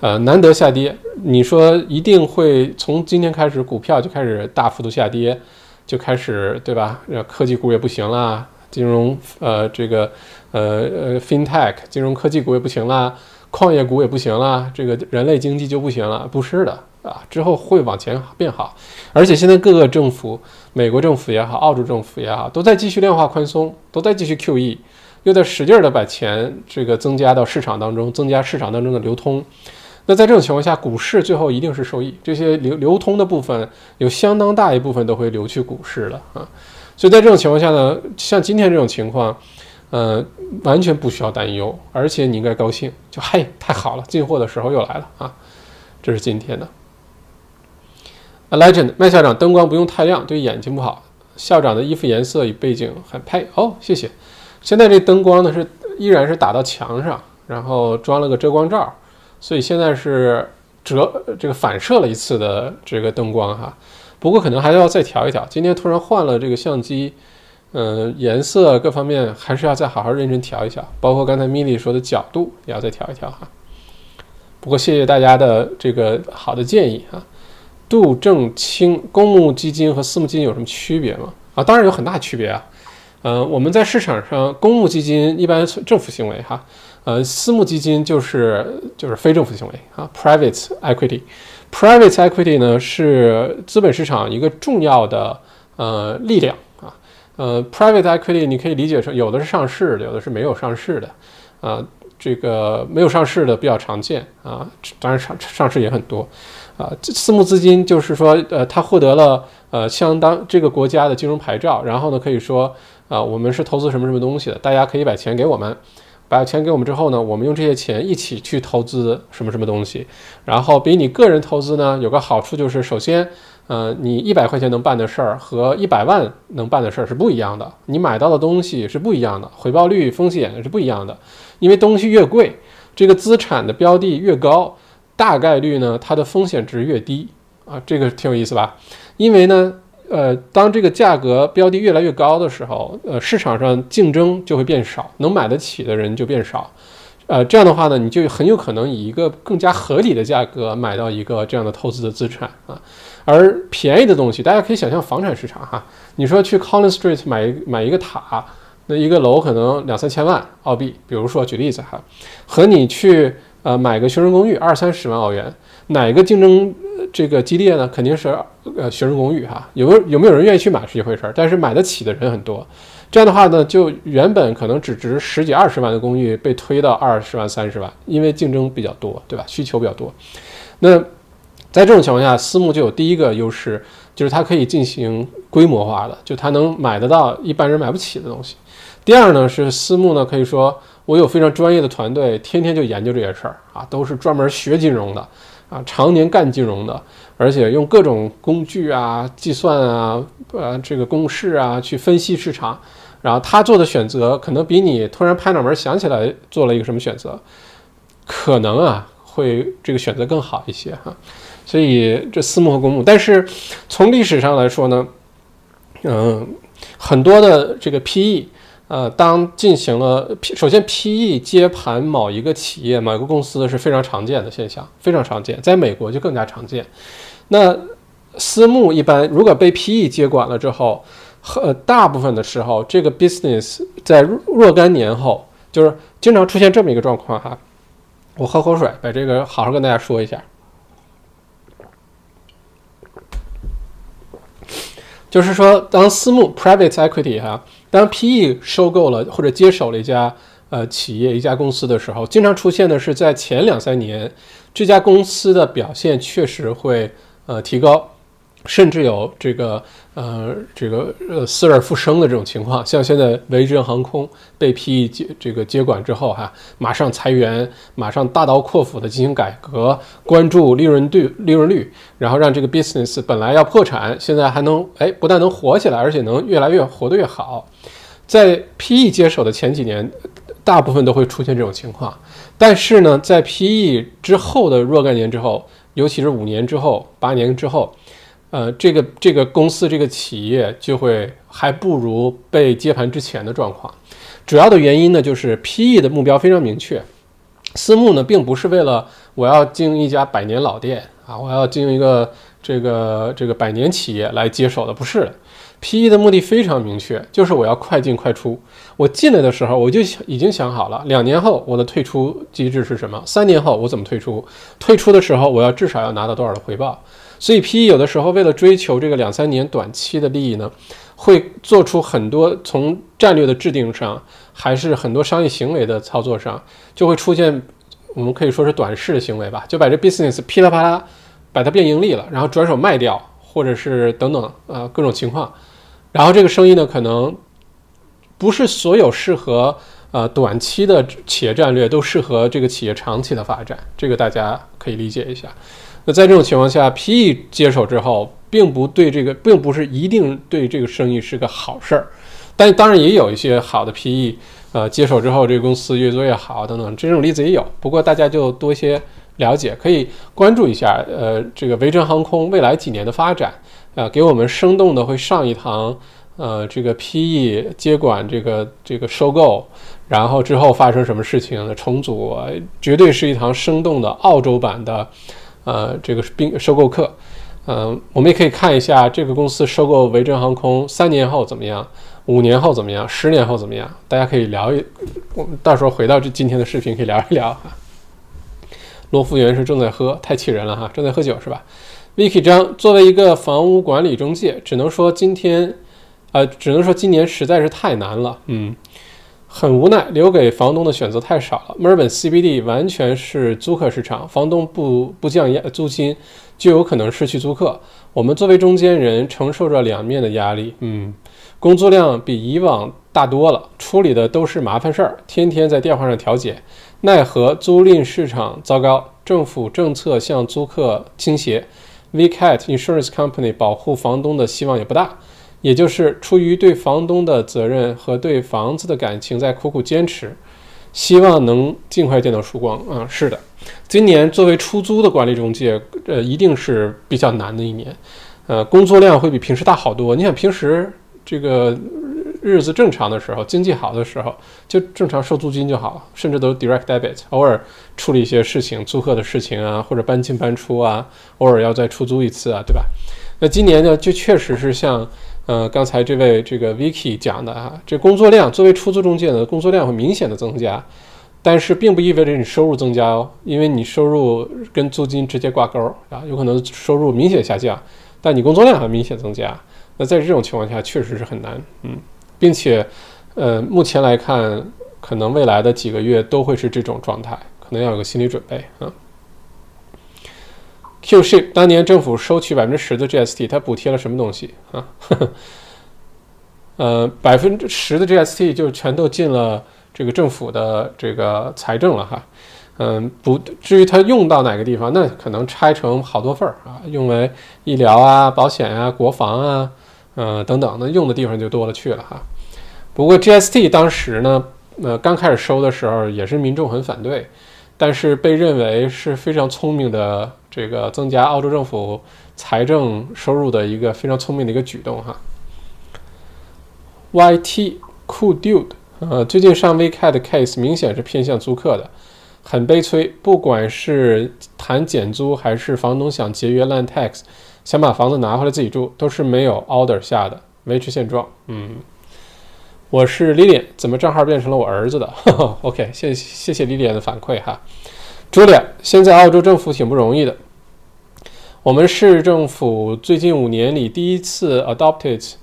呃，难得下跌，你说一定会从今天开始股票就开始大幅度下跌，就开始对吧？科技股也不行啦，金融呃这个呃呃 FinTech 金融科技股也不行啦，矿业股也不行啦，这个人类经济就不行了，不是的啊，之后会往前变好，而且现在各个政府，美国政府也好，澳洲政府也好，都在继续量化宽松，都在继续 QE，又在使劲儿的把钱这个增加到市场当中，增加市场当中的流通。那在这种情况下，股市最后一定是受益，这些流流通的部分有相当大一部分都会流去股市了啊，所以在这种情况下呢，像今天这种情况，呃，完全不需要担忧，而且你应该高兴，就嘿，太好了，进货的时候又来了啊，这是今天的。A legend，麦校长，灯光不用太亮，对眼睛不好。校长的衣服颜色与背景很配哦，谢谢。现在这灯光呢是依然是打到墙上，然后装了个遮光罩。所以现在是折这个反射了一次的这个灯光哈，不过可能还是要再调一调。今天突然换了这个相机，嗯，颜色各方面还是要再好好认真调一调，包括刚才米莉说的角度也要再调一调哈。不过谢谢大家的这个好的建议啊。杜正清，公募基金和私募基金有什么区别吗？啊，当然有很大区别啊。嗯，我们在市场上，公募基金一般政府行为哈。呃，私募基金就是就是非政府行为啊，private equity，private equity 呢是资本市场一个重要的呃力量啊，呃，private equity 你可以理解成有的是上市的，有的是没有上市的，啊，这个没有上市的比较常见啊，当然上上市也很多啊，私募资金就是说呃，它获得了呃相当这个国家的金融牌照，然后呢可以说啊，我们是投资什么什么东西的，大家可以把钱给我们。把钱给我们之后呢，我们用这些钱一起去投资什么什么东西，然后比你个人投资呢有个好处就是，首先呃，你一百块钱能办的事儿和一百万能办的事儿是不一样的，你买到的东西是不一样的，回报率、风险是不一样的。因为东西越贵，这个资产的标的越高，大概率呢，它的风险值越低啊，这个挺有意思吧？因为呢，呃，当这个价格标的越来越高的时候，呃，市场上竞争就会变少，能买得起的人就变少。呃，这样的话呢，你就很有可能以一个更加合理的价格买到一个这样的投资的资产啊。而便宜的东西，大家可以想象房产市场哈，你说去 Collins Street 买买一个塔，那一个楼可能两三千万澳币，比如说举例子哈，和你去呃买个学生公寓二三十万澳元，哪个竞争这个激烈呢？肯定是呃学生公寓哈。有没有有没有人愿意去买是一回事儿，但是买得起的人很多。这样的话呢，就原本可能只值十几二十万的公寓被推到二十万三十万，因为竞争比较多，对吧？需求比较多，那。在这种情况下，私募就有第一个优势，就是它可以进行规模化的，就它能买得到一般人买不起的东西。第二呢，是私募呢，可以说我有非常专业的团队，天天就研究这些事儿啊，都是专门学金融的啊，常年干金融的，而且用各种工具啊、计算啊、呃这个公式啊去分析市场，然后他做的选择可能比你突然拍脑门想起来做了一个什么选择，可能啊会这个选择更好一些哈。所以这私募和公募，但是从历史上来说呢，嗯，很多的这个 PE，呃，当进行了首先 PE 接盘某一个企业、某一个公司是非常常见的现象，非常常见，在美国就更加常见。那私募一般如果被 PE 接管了之后，和大部分的时候，这个 business 在若干年后，就是经常出现这么一个状况哈。我喝口水，把这个好好跟大家说一下。就是说，当私募 （private equity） 哈，当 PE 收购了或者接手了一家呃企业、一家公司的时候，经常出现的是在前两三年，这家公司的表现确实会呃提高。甚至有这个呃这个呃死而复生的这种情况，像现在维珍航空被 PE 接这个接管之后哈，马上裁员，马上大刀阔斧的进行改革，关注利润率利润率，然后让这个 business 本来要破产，现在还能哎不但能活起来，而且能越来越活得越好。在 PE 接手的前几年，大部分都会出现这种情况，但是呢，在 PE 之后的若干年之后，尤其是五年之后、八年之后。呃，这个这个公司这个企业就会还不如被接盘之前的状况。主要的原因呢，就是 PE 的目标非常明确，私募呢并不是为了我要经营一家百年老店啊，我要经营一个这个这个百年企业来接手的，不是。PE 的目的非常明确，就是我要快进快出。我进来的时候我就已经想好了，两年后我的退出机制是什么？三年后我怎么退出？退出的时候我要至少要拿到多少的回报？所以，PE 有的时候为了追求这个两三年短期的利益呢，会做出很多从战略的制定上，还是很多商业行为的操作上，就会出现我们可以说是短视的行为吧，就把这 business 噼里啪啦把它变盈利了，然后转手卖掉，或者是等等啊各种情况，然后这个生意呢，可能不是所有适合呃短期的企业战略都适合这个企业长期的发展，这个大家可以理解一下。那在这种情况下，PE 接手之后，并不对这个，并不是一定对这个生意是个好事儿，但当然也有一些好的 PE，呃，接手之后这个公司越做越好等等，这种例子也有。不过大家就多些了解，可以关注一下，呃，这个维珍航空未来几年的发展，呃，给我们生动的会上一堂，呃，这个 PE 接管这个这个收购，然后之后发生什么事情的重组，绝对是一堂生动的澳洲版的。呃，这个是并收购课，嗯，我们也可以看一下这个公司收购维珍航空三年后怎么样，五年后怎么样，十年后怎么样？大家可以聊一，我们到时候回到这今天的视频可以聊一聊哈。罗福元是正在喝，太气人了哈，正在喝酒是吧？Vicky 张作为一个房屋管理中介，只能说今天，呃，只能说今年实在是太难了，嗯。很无奈，留给房东的选择太少了。墨尔本 CBD 完全是租客市场，房东不不降压租金，就有可能失去租客。我们作为中间人，承受着两面的压力。嗯，工作量比以往大多了，处理的都是麻烦事儿，天天在电话上调解。奈何租赁市场糟糕，政府政策向租客倾斜，，VCAT Insurance Company 保护房东的希望也不大。也就是出于对房东的责任和对房子的感情，在苦苦坚持，希望能尽快见到曙光啊！是的，今年作为出租的管理中介，呃，一定是比较难的一年，呃，工作量会比平时大好多。你想平时这个日子正常的时候，经济好的时候，就正常收租金就好，甚至都 direct debit，偶尔处理一些事情，租客的事情啊，或者搬进搬出啊，偶尔要再出租一次啊，对吧？那今年呢，就确实是像。呃，刚才这位这个 Vicky 讲的啊，这工作量作为出租中介的工作量会明显的增加，但是并不意味着你收入增加哦，因为你收入跟租金直接挂钩啊，有可能收入明显下降，但你工作量还明显增加。那在这种情况下，确实是很难，嗯，并且，呃，目前来看，可能未来的几个月都会是这种状态，可能要有个心理准备啊。Qship 当年政府收取百分之十的 GST，它补贴了什么东西啊？呃，百分之十的 GST 就全都进了这个政府的这个财政了哈。嗯，不至于它用到哪个地方，那可能拆成好多份儿啊，用为医疗啊、保险啊、国防啊，呃等等，那用的地方就多了去了哈。不过 GST 当时呢，呃，刚开始收的时候也是民众很反对，但是被认为是非常聪明的。这个增加澳洲政府财政收入的一个非常聪明的一个举动哈。YT Cool Dude，呃，最近上 VCAT 的 case 明显是偏向租客的，很悲催。不管是谈减租，还是房东想节约 land tax，想把房子拿回来自己住，都是没有 order 下的，维持现状。嗯，我是 Lilian，怎么账号变成了我儿子的？OK，谢谢谢 Lilian 的反馈哈。Julia，现在澳洲政府挺不容易的。我们市政府最近五年里第一次 adopted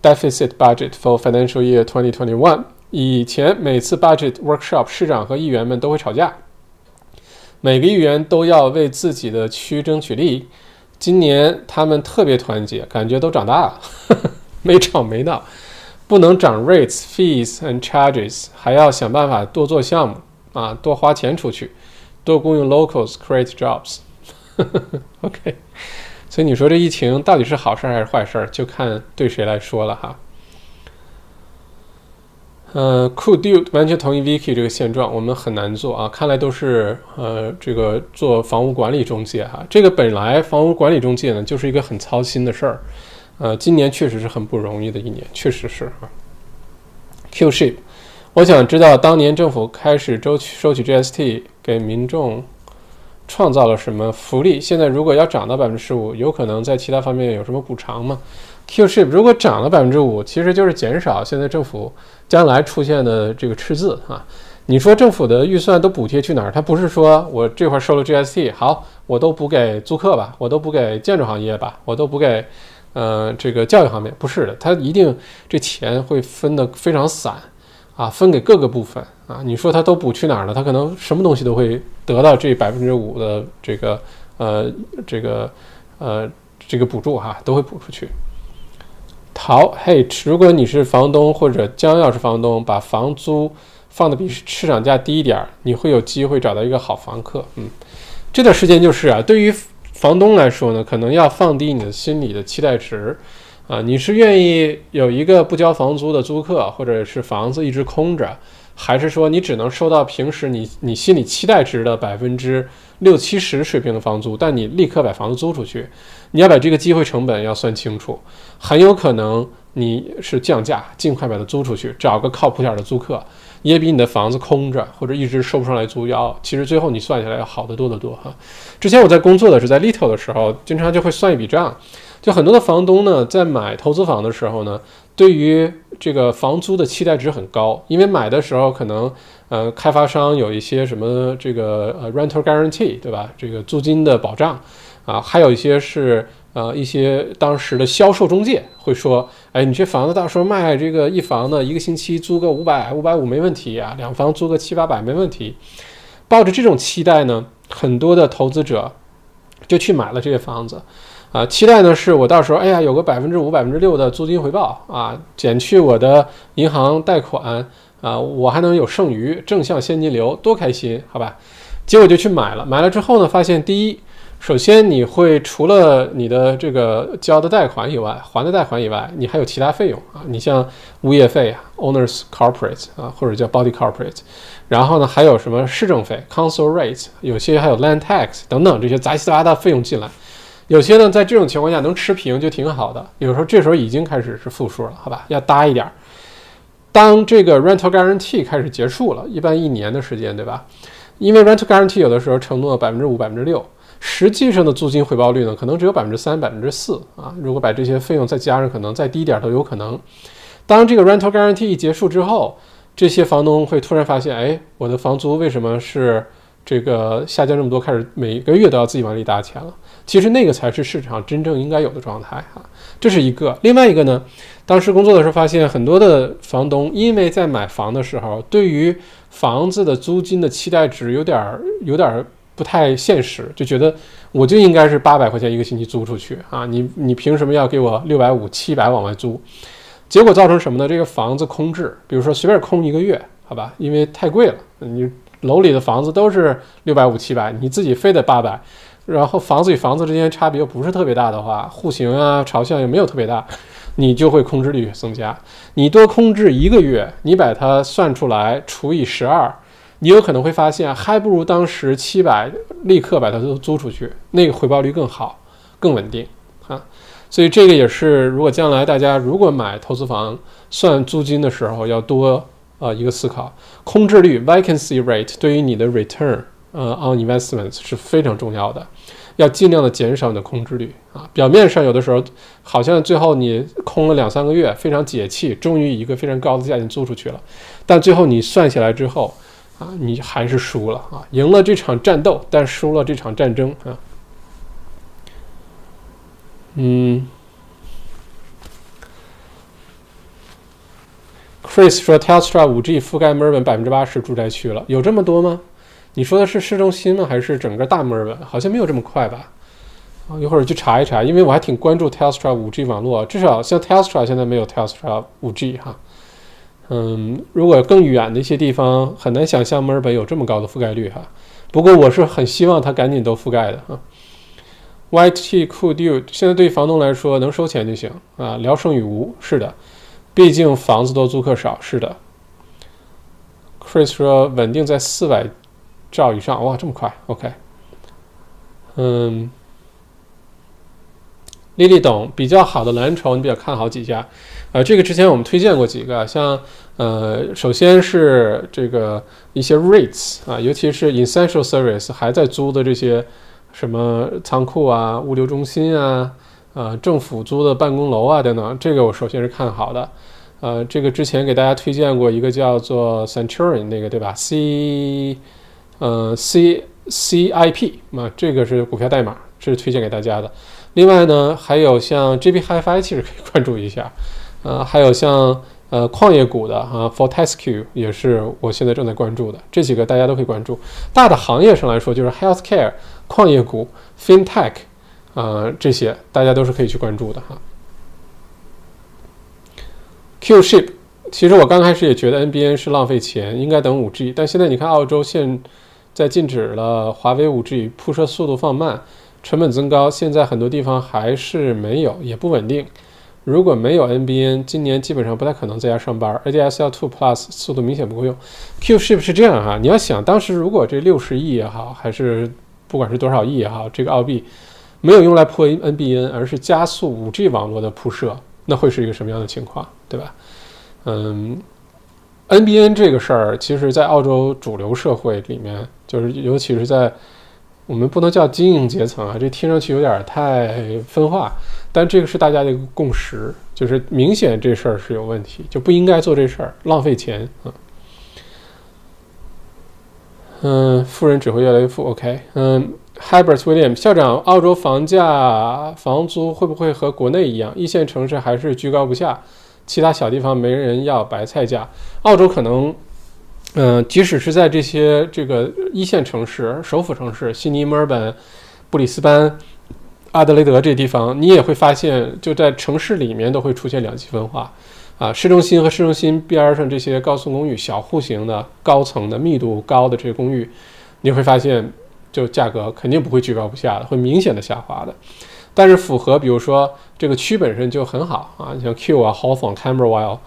deficit budget for financial year 2021。以前每次 budget workshop，市长和议员们都会吵架，每个议员都要为自己的区争取利益。今年他们特别团结，感觉都长大了，没吵没闹。不能涨 rates、fees and charges，还要想办法多做项目啊，多花钱出去，多雇佣 locals create jobs。OK，所以你说这疫情到底是好事还是坏事，就看对谁来说了哈。呃，Cool Dude 完全同意 Vicky 这个现状，我们很难做啊。看来都是呃这个做房屋管理中介哈，这个本来房屋管理中介呢就是一个很操心的事儿，呃，今年确实是很不容易的一年，确实是啊。Q Ship，我想知道当年政府开始收取收取 GST 给民众。创造了什么福利？现在如果要涨到百分之十五，有可能在其他方面有什么补偿吗？Qship 如果涨了百分之五，其实就是减少现在政府将来出现的这个赤字啊。你说政府的预算都补贴去哪儿？它不是说我这块收了 GST，好，我都补给租客吧，我都补给建筑行业吧，我都补给呃这个教育方面，不是的，它一定这钱会分得非常散。啊，分给各个部分啊，你说他都补去哪儿了？他可能什么东西都会得到这百分之五的这个呃这个呃这个补助哈，都会补出去。好，嘿，如果你是房东或者将要是房东，把房租放的比市场价低一点儿，你会有机会找到一个好房客。嗯，这段时间就是啊，对于房东来说呢，可能要放低你的心理的期待值。啊，你是愿意有一个不交房租的租客，或者是房子一直空着，还是说你只能收到平时你你心里期待值的百分之六七十水平的房租，但你立刻把房子租出去？你要把这个机会成本要算清楚，很有可能你是降价，尽快把它租出去，找个靠谱点的租客，也比你的房子空着或者一直收不上来租要，其实最后你算下来要好得多得多哈。之前我在工作的时候在 Little 的时候，经常就会算一笔账。就很多的房东呢，在买投资房的时候呢，对于这个房租的期待值很高，因为买的时候可能，呃，开发商有一些什么这个呃 rental guarantee，对吧？这个租金的保障，啊，还有一些是呃一些当时的销售中介会说，哎，你这房子到时候卖这个一房呢，一个星期租个五百五百五没问题啊，两房租个七八百没问题。抱着这种期待呢，很多的投资者就去买了这些房子。啊，期待呢是我到时候，哎呀，有个百分之五、百分之六的租金回报啊，减去我的银行贷款啊，我还能有剩余正向现金流，多开心，好吧？结果就去买了，买了之后呢，发现第一，首先，你会除了你的这个交的贷款以外，还的贷款以外，你还有其他费用啊。你像物业费啊，owners corporate 啊，或者叫 body corporate。然后呢，还有什么市政费 council rate，有些还有 land tax 等等这些杂七杂八的费用进来。有些呢，在这种情况下能持平就挺好的。有时候这时候已经开始是负数了，好吧，要搭一点。当这个 rental guarantee 开始结束了，一般一年的时间，对吧？因为 rental guarantee 有的时候承诺百分之五、百分之六。实际上的租金回报率呢，可能只有百分之三、百分之四啊。如果把这些费用再加上，可能再低一点都有可能。当这个 rental guarantee 一结束之后，这些房东会突然发现，哎，我的房租为什么是这个下降这么多？开始每个月都要自己往里搭钱了。其实那个才是市场真正应该有的状态啊。这是一个。另外一个呢，当时工作的时候发现，很多的房东因为在买房的时候，对于房子的租金的期待值有点儿有点儿。不太现实，就觉得我就应该是八百块钱一个星期租出去啊！你你凭什么要给我六百五、七百往外租？结果造成什么呢？这个房子空置，比如说随便空一个月，好吧，因为太贵了，你楼里的房子都是六百五、七百，你自己非得八百，然后房子与房子之间差别又不是特别大的话，户型啊、朝向也没有特别大，你就会空置率增加。你多空置一个月，你把它算出来除以十二。你有可能会发现，还不如当时七百立刻把它都租出去，那个回报率更好、更稳定啊。所以这个也是，如果将来大家如果买投资房算租金的时候，要多啊一个思考，空置率 （vacancy rate） 对于你的 return 呃 on investments 是非常重要的，要尽量的减少你的空置率啊。表面上有的时候好像最后你空了两三个月，非常解气，终于以一个非常高的价钱租出去了，但最后你算下来之后。啊，你还是输了啊！赢了这场战斗，但输了这场战争啊。嗯，Chris 说，Telstra 5G 覆盖墨尔本百分之八十住宅区了，有这么多吗？你说的是市中心吗？还是整个大墨尔本？好像没有这么快吧？啊，一会儿去查一查，因为我还挺关注 Telstra 5G 网络，至少像 Telstra 现在没有 Telstra 5G 哈。嗯，如果更远的一些地方，很难想象墨尔本有这么高的覆盖率哈。不过我是很希望它赶紧都覆盖的哈。YT could do，现在对房东来说能收钱就行啊，聊胜于无。是的，毕竟房子多租客少。是的。Chris 说稳定在四百兆以上，哇，这么快？OK。嗯，丽丽懂比较好的蓝筹，你比较看好几家？呃，这个之前我们推荐过几个，像呃，首先是这个一些 REITs 啊，尤其是 Essential Service 还在租的这些什么仓库啊、物流中心啊、呃，政府租的办公楼啊等等，这个我首先是看好的。呃，这个之前给大家推荐过一个叫做 Centurion 那个对吧？C 呃 C C I P 啊，这个是股票代码，这是推荐给大家的。另外呢，还有像 JB Hi-Fi，其实可以关注一下。呃，还有像呃矿业股的啊，Fortescue 也是我现在正在关注的，这几个大家都可以关注。大的行业上来说，就是 Healthcare、矿业股、FinTech，啊，这些大家都是可以去关注的哈。Qship，其实我刚开始也觉得 NBN 是浪费钱，应该等 5G，但现在你看澳洲现在禁止了华为 5G，铺设速度放慢，成本增高，现在很多地方还是没有，也不稳定。如果没有 NBN，今年基本上不太可能在家上班。ADSL two plus 速度明显不够用。Qship 是这样哈，你要想当时如果这六十亿也好，还是不管是多少亿也好，这个澳币没有用来破 NBN，而是加速 5G 网络的铺设，那会是一个什么样的情况，对吧？嗯，NBN 这个事儿，其实在澳洲主流社会里面，就是尤其是在我们不能叫精英阶层啊，这听上去有点太分化。但这个是大家的一个共识，就是明显这事儿是有问题，就不应该做这事儿，浪费钱啊。嗯，富人只会越来越富。OK，嗯，Hubert William 校长，澳洲房价、房租会不会和国内一样，一线城市还是居高不下，其他小地方没人要白菜价？澳洲可能，嗯，即使是在这些这个一线城市、首府城市，悉尼、墨尔本、布里斯班。阿德雷德这地方，你也会发现，就在城市里面都会出现两极分化，啊，市中心和市中心边上这些高层公寓、小户型的、高层的、密度高的这些公寓，你会发现就价格肯定不会居高不下的，会明显的下滑的。但是符合比如说这个区本身就很好啊，像 Q 啊、Hawthorne、Camberwell、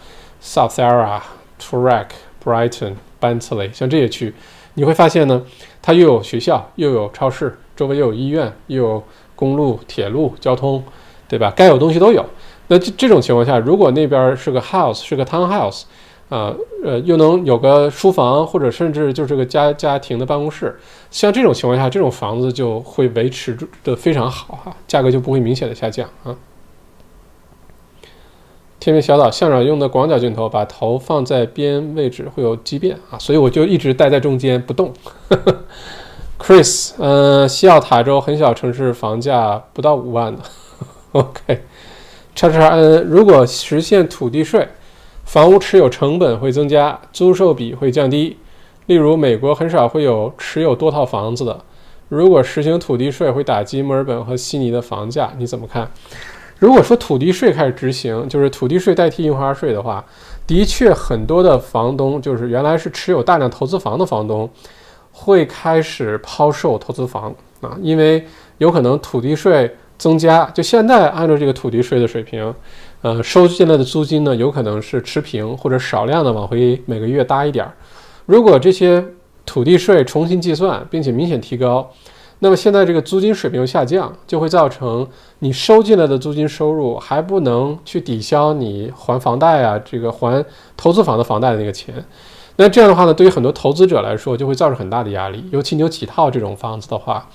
South Yarra、Toorak、Brighton、Bentley，像这些区，你会发现呢，它又有学校，又有超市，周围又有医院，又有公路、铁路交通，对吧？该有东西都有。那这这种情况下，如果那边是个 house，是个 townhouse。啊，呃，又能有个书房，或者甚至就是个家家庭的办公室，像这种情况下，这种房子就会维持住的非常好哈，价格就不会明显的下降啊。天边小岛向导用的广角镜头，把头放在边位置会有畸变啊，所以我就一直待在中间不动。Chris，嗯，西澳塔州很小城市房价不到五万的，OK，叉叉 N，如果实现土地税。房屋持有成本会增加，租售比会降低。例如，美国很少会有持有多套房子的。如果实行土地税，会打击墨尔本和悉尼的房价，你怎么看？如果说土地税开始执行，就是土地税代替印花税的话，的确很多的房东，就是原来是持有大量投资房的房东，会开始抛售投资房啊，因为有可能土地税增加。就现在按照这个土地税的水平。呃，收进来的租金呢，有可能是持平或者少量的往回每个月搭一点儿。如果这些土地税重新计算，并且明显提高，那么现在这个租金水平又下降，就会造成你收进来的租金收入还不能去抵消你还房贷啊，这个还投资房的房贷的那个钱。那这样的话呢，对于很多投资者来说，就会造成很大的压力。尤其你有几套这种房子的话。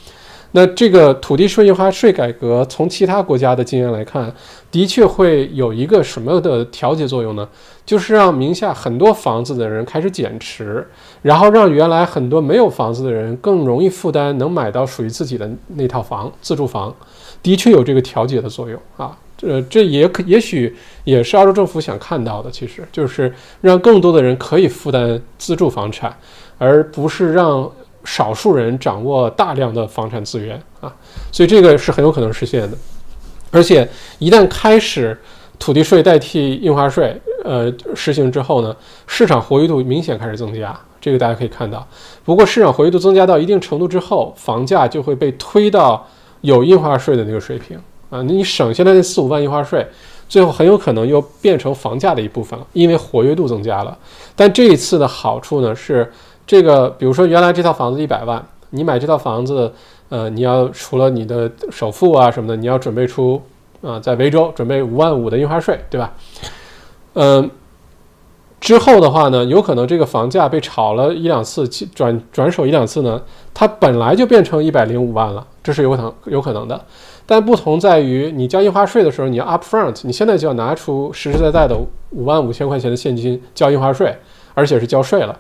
那这个土地税印花税改革，从其他国家的经验来看，的确会有一个什么的调节作用呢？就是让名下很多房子的人开始减持，然后让原来很多没有房子的人更容易负担，能买到属于自己的那套房，自住房，的确有这个调节的作用啊。这这也可也许也是澳洲政府想看到的，其实就是让更多的人可以负担自住房产，而不是让。少数人掌握大量的房产资源啊，所以这个是很有可能实现的。而且一旦开始土地税代替印花税，呃，实行之后呢，市场活跃度明显开始增加，这个大家可以看到。不过市场活跃度增加到一定程度之后，房价就会被推到有印花税的那个水平啊。那你省下来那四五万印花税，最后很有可能又变成房价的一部分了，因为活跃度增加了。但这一次的好处呢是。这个，比如说原来这套房子一百万，你买这套房子，呃，你要除了你的首付啊什么的，你要准备出啊，在维州准备五万五的印花税，对吧？嗯，之后的话呢，有可能这个房价被炒了一两次，转转手一两次呢，它本来就变成一百零五万了，这是有可能有可能的。但不同在于，你交印花税的时候，你要 upfront，你现在就要拿出实实在在的五万五千块钱的现金交印花税，而且是交税了。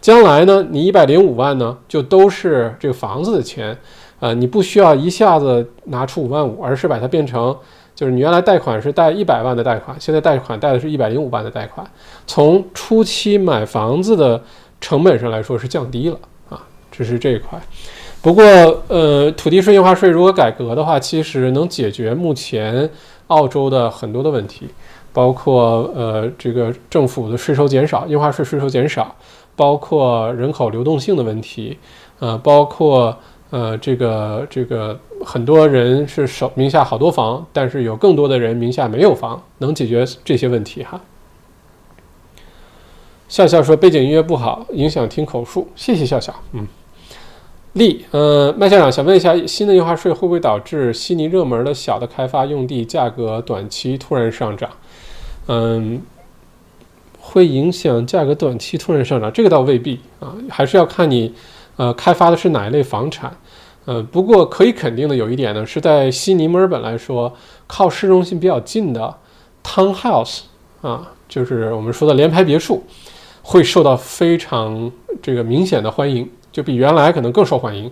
将来呢，你一百零五万呢，就都是这个房子的钱，啊，你不需要一下子拿出五万五，而是把它变成，就是你原来贷款是贷一百万的贷款，现在贷款贷的是一百零五万的贷款，从初期买房子的成本上来说是降低了啊，这是这一块。不过，呃，土地税印花税如果改革的话，其实能解决目前澳洲的很多的问题，包括呃，这个政府的税收减少，印花税税收减少。包括人口流动性的问题，呃，包括呃，这个这个很多人是手名下好多房，但是有更多的人名下没有房，能解决这些问题哈。笑笑说背景音乐不好，影响听口述，谢谢笑笑。嗯，丽，呃，麦校长想问一下，新的印花税会不会导致悉尼热门的小的开发用地价格短期突然上涨？嗯。会影响价格短期突然上涨，这个倒未必啊，还是要看你，呃，开发的是哪一类房产，呃，不过可以肯定的有一点呢，是在悉尼、墨尔本来说，靠市中心比较近的 townhouse 啊，就是我们说的联排别墅，会受到非常这个明显的欢迎，就比原来可能更受欢迎，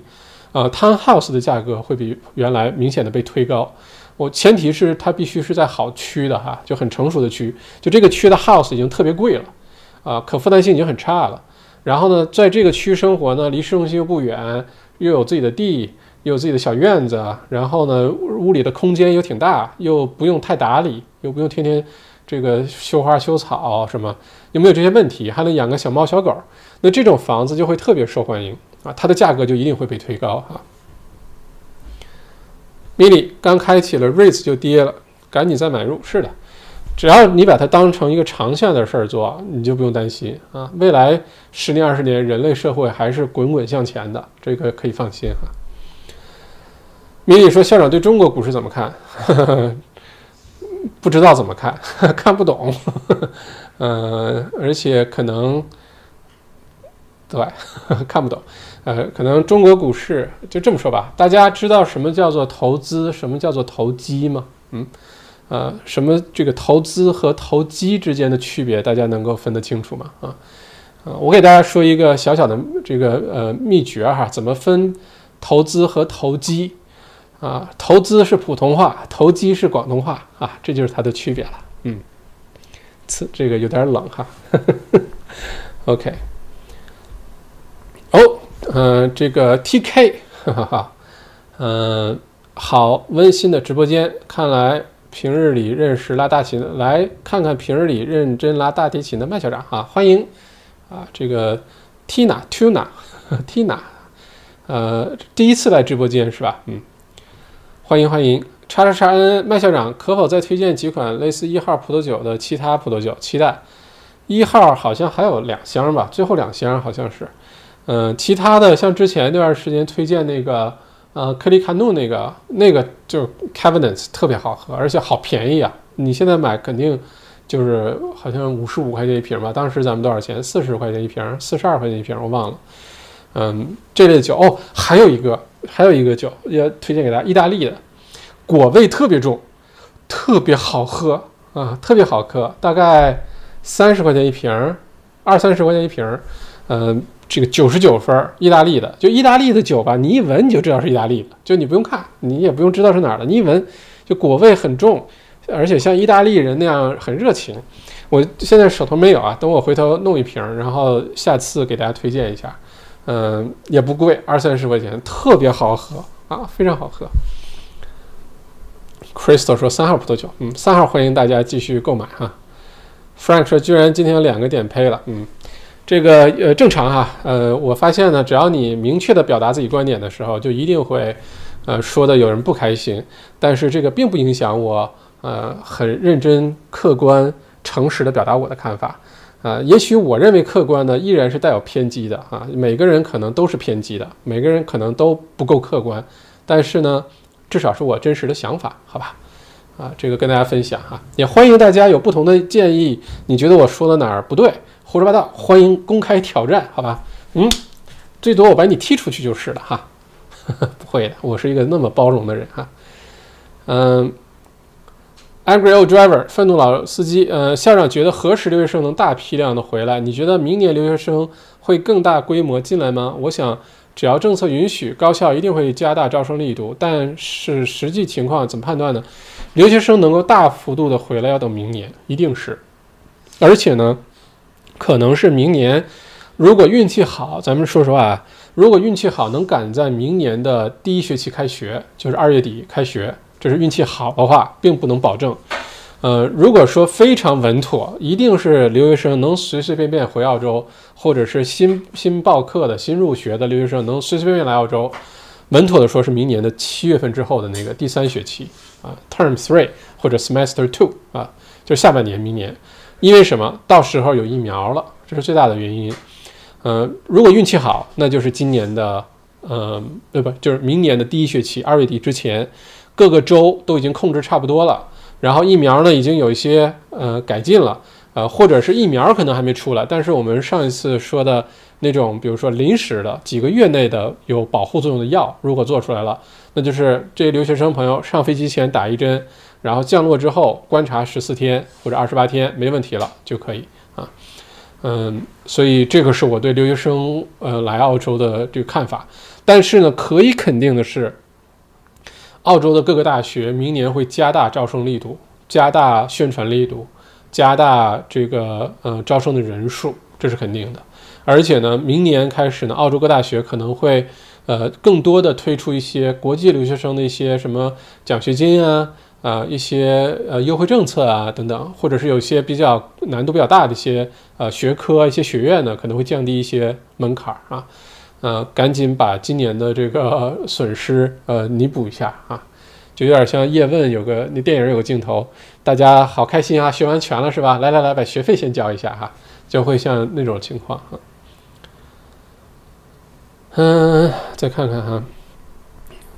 啊，townhouse 的价格会比原来明显的被推高。我前提是它必须是在好区的哈，就很成熟的区，就这个区的 house 已经特别贵了，啊，可负担性已经很差了。然后呢，在这个区生活呢，离市中心又不远，又有自己的地，又有自己的小院子，然后呢，屋里的空间又挺大，又不用太打理，又不用天天这个修花修草什么，有没有这些问题？还能养个小猫小狗，那这种房子就会特别受欢迎啊，它的价格就一定会被推高哈。mini 刚开启了，Rate 就跌了，赶紧再买入。是的，只要你把它当成一个长线的事儿做，你就不用担心啊。未来十年二十年，人类社会还是滚滚向前的，这个可以放心哈。mini 说校长对中国股市怎么看？不知道怎么看，看不懂，呃，而且可能对看不懂。呃，可能中国股市就这么说吧。大家知道什么叫做投资，什么叫做投机吗？嗯，呃，什么这个投资和投机之间的区别，大家能够分得清楚吗？啊，啊，我给大家说一个小小的这个呃秘诀哈，怎么分投资和投机啊？投资是普通话，投机是广东话啊，这就是它的区别了。嗯，此这个有点冷哈。OK，哦。嗯，这个 T K，哈哈哈，嗯，好温馨的直播间，看来平日里认识拉大提琴，来看看平日里认真拉大提琴的麦校长哈，欢迎啊，这个 Tina Tuna Tina，呃，第一次来直播间是吧？嗯，欢迎欢迎，叉叉叉 N 麦校长，可否再推荐几款类似一号葡萄酒的其他葡萄酒？期待一号好像还有两箱吧，最后两箱好像是。嗯，其他的像之前那段时间推荐那个，呃，克里卡诺那个，那个就是 c a b i n e t 特别好喝，而且好便宜啊！你现在买肯定就是好像五十五块钱一瓶吧？当时咱们多少钱？四十块钱一瓶，四十二块钱一瓶，我忘了。嗯，这类酒哦，还有一个，还有一个酒要推荐给大家，意大利的，果味特别重，特别好喝啊，特别好喝，大概三十块钱一瓶，二三十块钱一瓶，嗯。这个九十九分，意大利的，就意大利的酒吧，你一闻你就知道是意大利的，就你不用看，你也不用知道是哪儿的，你一闻就果味很重，而且像意大利人那样很热情。我现在手头没有啊，等我回头弄一瓶，然后下次给大家推荐一下。嗯，也不贵，二三十块钱，特别好喝啊，非常好喝。Crystal 说三号葡萄酒，嗯，三号欢迎大家继续购买哈。Frank 说居然今天有两个点配了，嗯。这个呃正常哈，呃，我发现呢，只要你明确的表达自己观点的时候，就一定会，呃，说的有人不开心。但是这个并不影响我，呃，很认真、客观、诚实的表达我的看法。啊，也许我认为客观呢依然是带有偏激的啊，每个人可能都是偏激的，每个人可能都不够客观。但是呢，至少是我真实的想法，好吧？啊，这个跟大家分享哈，也欢迎大家有不同的建议，你觉得我说的哪儿不对？胡说八道，欢迎公开挑战，好吧？嗯，最多我把你踢出去就是了哈。不会的，我是一个那么包容的人哈。嗯，Angry Old Driver，愤怒老司机。呃，校长觉得何时留学生能大批量的回来？你觉得明年留学生会更大规模进来吗？我想，只要政策允许，高校一定会加大招生力度。但是实际情况怎么判断呢？留学生能够大幅度的回来，要等明年，一定是。而且呢？可能是明年，如果运气好，咱们说实话，如果运气好，能赶在明年的第一学期开学，就是二月底开学，这是运气好的话，并不能保证。呃，如果说非常稳妥，一定是留学生能随随便便回澳洲，或者是新新报课的新入学的留学生能随随便便来澳洲，稳妥的说是明年的七月份之后的那个第三学期啊，Term Three 或者 Semester Two 啊，就是下半年，明年。因为什么？到时候有疫苗了，这是最大的原因。呃，如果运气好，那就是今年的，呃，对不？就是明年的第一学期，二月底之前，各个州都已经控制差不多了，然后疫苗呢已经有一些呃改进了，呃，或者是疫苗可能还没出来，但是我们上一次说的那种，比如说临时的几个月内的有保护作用的药，如果做出来了，那就是这留学生朋友上飞机前打一针。然后降落之后观察十四天或者二十八天没问题了就可以啊，嗯，所以这个是我对留学生呃来澳洲的这个看法。但是呢，可以肯定的是，澳洲的各个大学明年会加大招生力度，加大宣传力度，加大这个呃招生的人数，这是肯定的。而且呢，明年开始呢，澳洲各大学可能会呃更多的推出一些国际留学生的一些什么奖学金啊。啊一些呃优惠政策啊等等，或者是有些比较难度比较大的一些呃学科、一些学院呢，可能会降低一些门槛儿啊，呃，赶紧把今年的这个 损失呃弥补一下啊，就有点像叶问有个那电影有个镜头，大家好开心啊，学完全了是吧？来来来，把学费先交一下哈，就会像那种情况啊。嗯，再看看哈。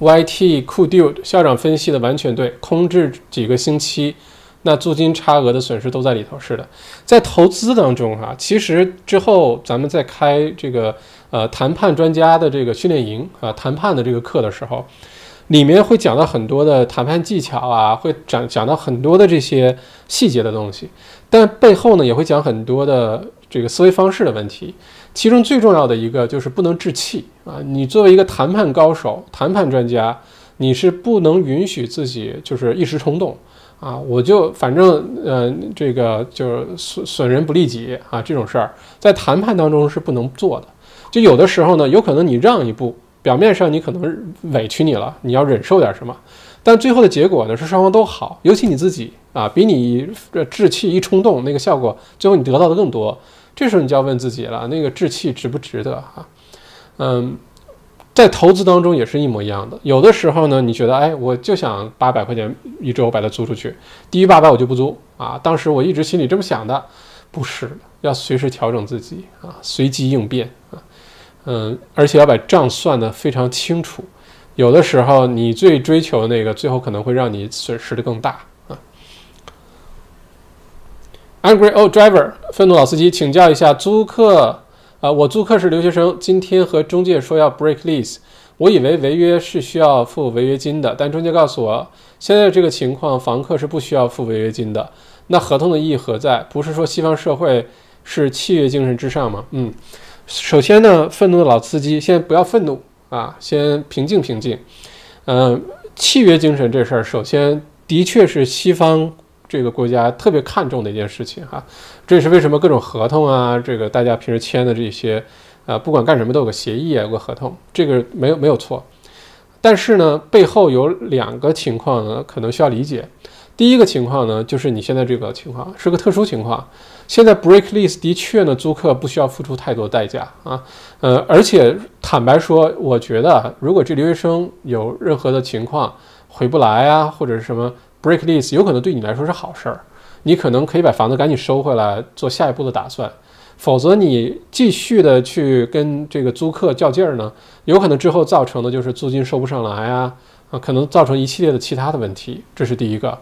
YT 酷 dude 校长分析的完全对，空置几个星期，那租金差额的损失都在里头。是的，在投资当中哈，其实之后咱们在开这个呃谈判专家的这个训练营啊，谈判的这个课的时候，里面会讲到很多的谈判技巧啊，会讲讲到很多的这些细节的东西，但背后呢也会讲很多的这个思维方式的问题。其中最重要的一个就是不能置气啊！你作为一个谈判高手、谈判专家，你是不能允许自己就是一时冲动啊！我就反正呃，这个就是损损人不利己啊，这种事儿在谈判当中是不能做的。就有的时候呢，有可能你让一步，表面上你可能委屈你了，你要忍受点什么，但最后的结果呢是双方都好，尤其你自己啊，比你置气一冲动那个效果，最后你得到的更多。这时候你就要问自己了，那个志气值不值得啊？嗯，在投资当中也是一模一样的。有的时候呢，你觉得，哎，我就想八百块钱一周把它租出去，低于八百我就不租啊。当时我一直心里这么想的，不是，要随时调整自己啊，随机应变啊。嗯，而且要把账算得非常清楚。有的时候你最追求的那个，最后可能会让你损失的更大啊。Angry old driver，愤怒老司机，请教一下租客啊，我租客是留学生，今天和中介说要 break lease，我以为违约是需要付违约金的，但中介告诉我，现在这个情况，房客是不需要付违约金的。那合同的意义何在？不是说西方社会是契约精神至上吗？嗯，首先呢，愤怒的老司机，先不要愤怒啊，先平静平静。嗯，契约精神这事儿，首先的确是西方。这个国家特别看重的一件事情哈，这也是为什么各种合同啊，这个大家平时签的这些，呃，不管干什么都有个协议啊，有个合同，这个没有没有错。但是呢，背后有两个情况呢，可能需要理解。第一个情况呢，就是你现在这个情况是个特殊情况，现在 break lease 的确呢，租客不需要付出太多代价啊，呃，而且坦白说，我觉得如果这留学生有任何的情况回不来啊，或者是什么。Break lease 有可能对你来说是好事儿，你可能可以把房子赶紧收回来，做下一步的打算。否则你继续的去跟这个租客较劲儿呢，有可能之后造成的就是租金收不上来啊，啊，可能造成一系列的其他的问题。这是第一个，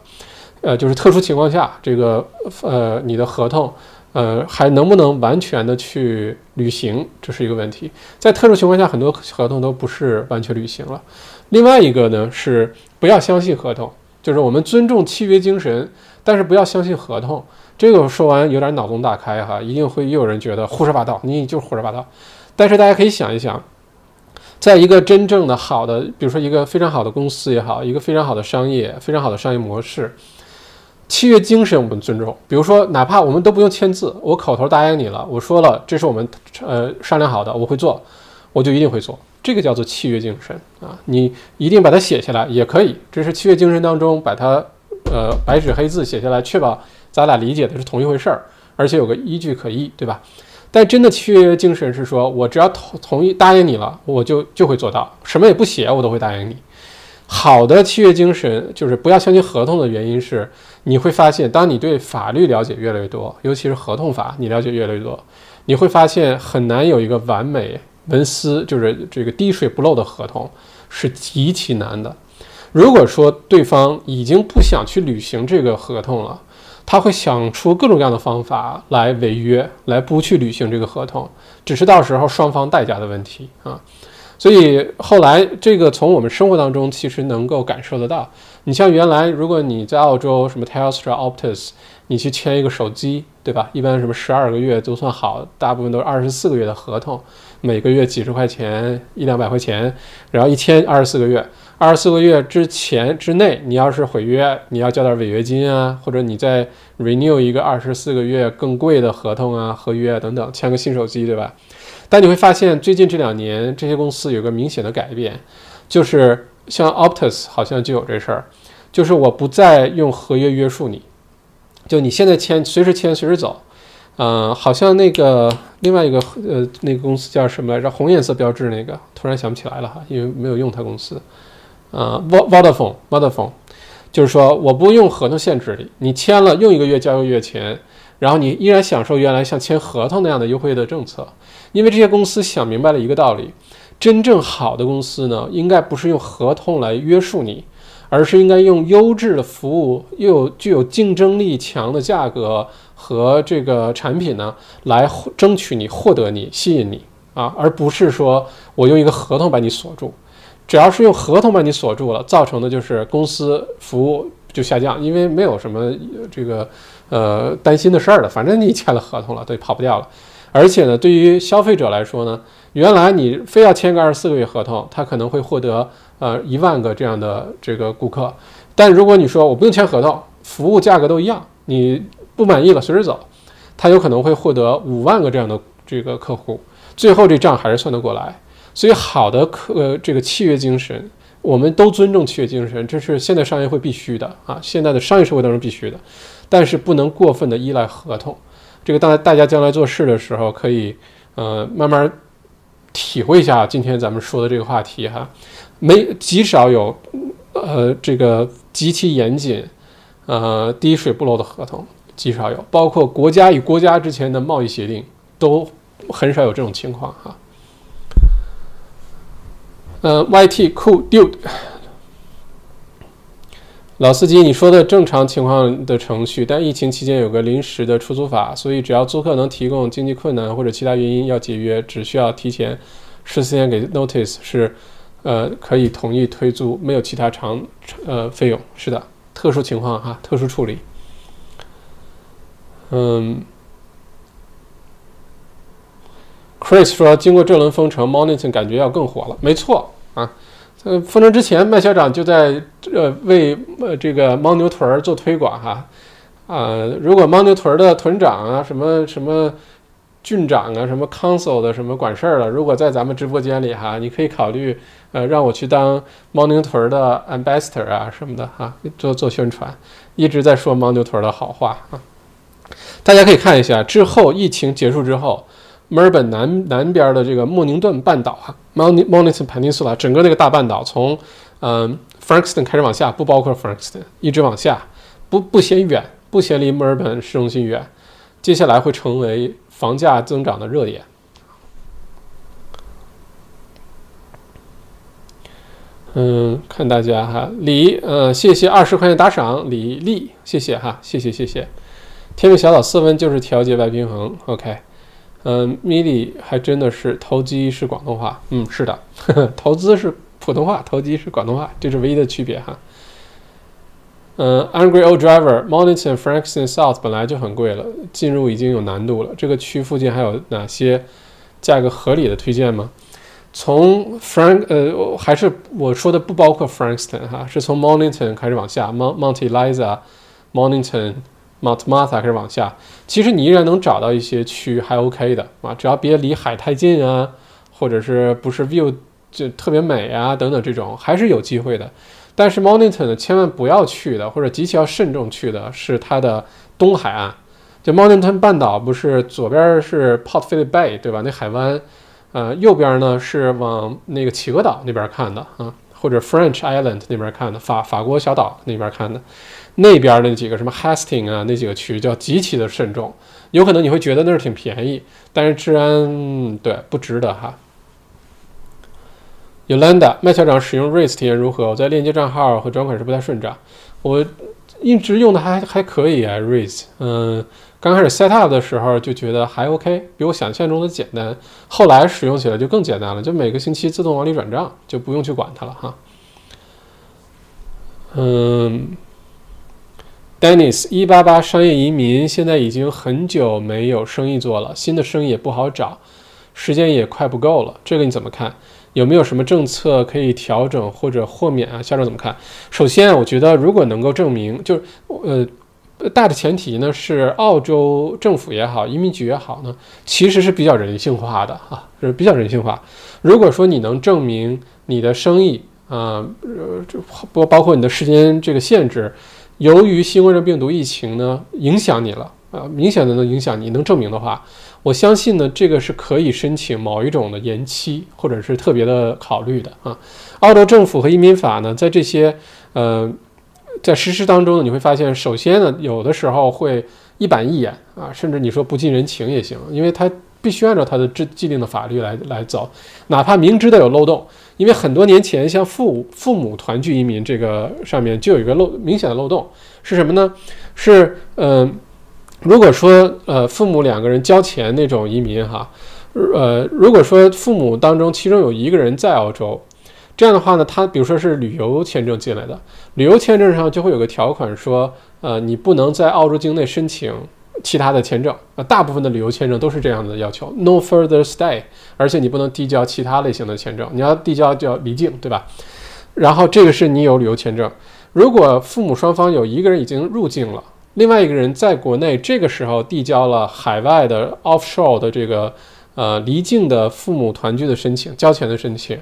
呃，就是特殊情况下，这个呃你的合同，呃还能不能完全的去履行，这是一个问题。在特殊情况下，很多合同都不是完全履行了。另外一个呢是不要相信合同。就是我们尊重契约精神，但是不要相信合同。这个说完有点脑洞大开哈，一定会又有人觉得胡说八道，你就是胡说八道。但是大家可以想一想，在一个真正的好的，比如说一个非常好的公司也好，一个非常好的商业、非常好的商业模式，契约精神我们尊重。比如说，哪怕我们都不用签字，我口头答应你了，我说了这是我们呃商量好的，我会做，我就一定会做。这个叫做契约精神啊，你一定把它写下来也可以。这是契约精神当中把它，呃，白纸黑字写下来，确保咱俩理解的是同一回事儿，而且有个依据可依，对吧？但真的契约精神是说，我只要同同意答应你了，我就就会做到，什么也不写，我都会答应你。好的契约精神就是不要相信合同的原因是，你会发现，当你对法律了解越来越多，尤其是合同法，你了解越来越多，你会发现很难有一个完美。文思就是这个滴水不漏的合同，是极其难的。如果说对方已经不想去履行这个合同了，他会想出各种各样的方法来违约，来不去履行这个合同，只是到时候双方代价的问题啊。所以后来这个从我们生活当中其实能够感受得到。你像原来如果你在澳洲什么 Telstra、Optus，你去签一个手机，对吧？一般什么十二个月都算好，大部分都是二十四个月的合同。每个月几十块钱，一两百块钱，然后一签二十四个月，二十四个月之前之内，你要是毁约，你要交点违约金啊，或者你再 renew 一个二十四个月更贵的合同啊、合约等等，签个新手机，对吧？但你会发现，最近这两年这些公司有个明显的改变，就是像 Optus 好像就有这事儿，就是我不再用合约约束你，就你现在签，随时签，随时走。嗯，好像那个另外一个呃，那个公司叫什么来着？红颜色标志那个，突然想不起来了哈，因为没有用他公司。啊，Vodafone，Vodafone，就是说我不用合同限制你，你签了用一个月交一个月钱，然后你依然享受原来像签合同那样的优惠的政策。因为这些公司想明白了一个道理：真正好的公司呢，应该不是用合同来约束你，而是应该用优质的服务，又有具有竞争力强的价格。和这个产品呢，来争取你、获得你、吸引你啊，而不是说我用一个合同把你锁住。只要是用合同把你锁住了，造成的就是公司服务就下降，因为没有什么这个呃担心的事儿了，反正你签了合同了，对，跑不掉了。而且呢，对于消费者来说呢，原来你非要签个二十四个月合同，他可能会获得呃一万个这样的这个顾客，但如果你说我不用签合同，服务价格都一样，你。不满意了，随时走，他有可能会获得五万个这样的这个客户，最后这账还是算得过来。所以，好的客呃这个契约精神，我们都尊重契约精神，这是现代商业会必须的啊，现在的商业社会当中必须的。但是不能过分的依赖合同，这个当大家将来做事的时候，可以呃慢慢体会一下今天咱们说的这个话题哈，没极少有呃这个极其严谨呃滴水不漏的合同。极少有，包括国家与国家之前的贸易协定都很少有这种情况哈。呃，YT Cool Dude，老司机，你说的正常情况的程序，但疫情期间有个临时的出租法，所以只要租客能提供经济困难或者其他原因要解约，只需要提前十四天给 notice 是，呃，可以同意退租，没有其他长呃费用。是的，特殊情况哈，特殊处理。嗯，Chris 说，经过这轮封城 m o n i t o r 感觉要更火了。没错啊，呃，封城之前，麦校长就在呃为呃这个牦牛屯做推广哈。啊，如果牦牛屯的屯长啊，什么什么郡长啊，什么 council 的什么管事儿了，如果在咱们直播间里哈，你可以考虑呃让我去当牦牛屯的 ambassador 啊什么的哈，做做宣传，一直在说牦牛屯的好话啊。大家可以看一下，之后疫情结束之后，墨尔本南南边的这个莫宁顿半岛啊，Mon Mornington Peninsula，整个那个大半岛，从嗯 Frankston 开始往下，不包括 Frankston，一直往下，不不嫌远，不嫌离墨尔本市中心远，接下来会成为房价增长的热点。嗯，看大家哈，李，呃，谢谢二十块钱打赏，李丽，谢谢哈，谢谢谢谢。天命小岛四温就是调节外平衡，OK，嗯，米莉还真的是投机是广东话，嗯，是的，呵 呵投资是普通话，投机是广东话，这是唯一的区别哈。嗯，Angry Old Driver，Moncton，Frankston South 本来就很贵了，进入已经有难度了。这个区附近还有哪些价格合理的推荐吗？从 Frank，呃，还是我说的不包括 Frankston 哈，是从 Mornington 开始往下，Mont Monte Liza，Mornington。Mount Martha 开始往下，其实你依然能找到一些区还 OK 的啊，只要别离海太近啊，或者是不是 view 就特别美啊等等这种，还是有机会的。但是 Mornington 千万不要去的，或者极其要慎重去的是它的东海岸。就 Mornington 半岛不是左边是 Port Phillip Bay 对吧？那海湾，呃，右边呢是往那个企鹅岛那边看的啊，或者 French Island 那边看的，法法国小岛那边看的。那边那几个什么 Hastings 啊，那几个区叫极其的慎重，有可能你会觉得那儿挺便宜，但是治安对不值得哈。Yolanda 麦校长使用 Raise 体验如何？我在链接账号和转款时不太顺畅，我一直用的还还可以啊 Raise，嗯，刚开始 set up 的时候就觉得还 OK，比我想象中的简单，后来使用起来就更简单了，就每个星期自动往里转账，就不用去管它了哈。嗯。Dennis 一八八商业移民现在已经很久没有生意做了，新的生意也不好找，时间也快不够了。这个你怎么看？有没有什么政策可以调整或者豁免啊？校长怎么看？首先，我觉得如果能够证明，就是呃，大的前提呢是澳洲政府也好，移民局也好呢，其实是比较人性化的啊，是比较人性化。如果说你能证明你的生意啊，呃，这包括你的时间这个限制，由于新冠状病毒疫情呢影响你了，啊，明显的能影响你，能证明的话，我相信呢，这个是可以申请某一种的延期，或者是特别的考虑的啊。澳洲政府和移民法呢，在这些呃在实施当中呢，你会发现，首先呢，有的时候会一板一眼啊，甚至你说不近人情也行，因为它必须按照它的制既定的法律来来走，哪怕明知道有漏洞。因为很多年前，像父父母团聚移民这个上面就有一个漏明显的漏洞，是什么呢？是嗯，如果说呃父母两个人交钱那种移民哈，呃如果说父母当中其中有一个人在澳洲，这样的话呢，他比如说是旅游签证进来的，旅游签证上就会有个条款说，呃你不能在澳洲境内申请。其他的签证呃，大部分的旅游签证都是这样的要求，no further stay，而且你不能递交其他类型的签证，你要递交叫离境，对吧？然后这个是你有旅游签证，如果父母双方有一个人已经入境了，另外一个人在国内，这个时候递交了海外的 offshore 的这个呃离境的父母团聚的申请，交钱的申请，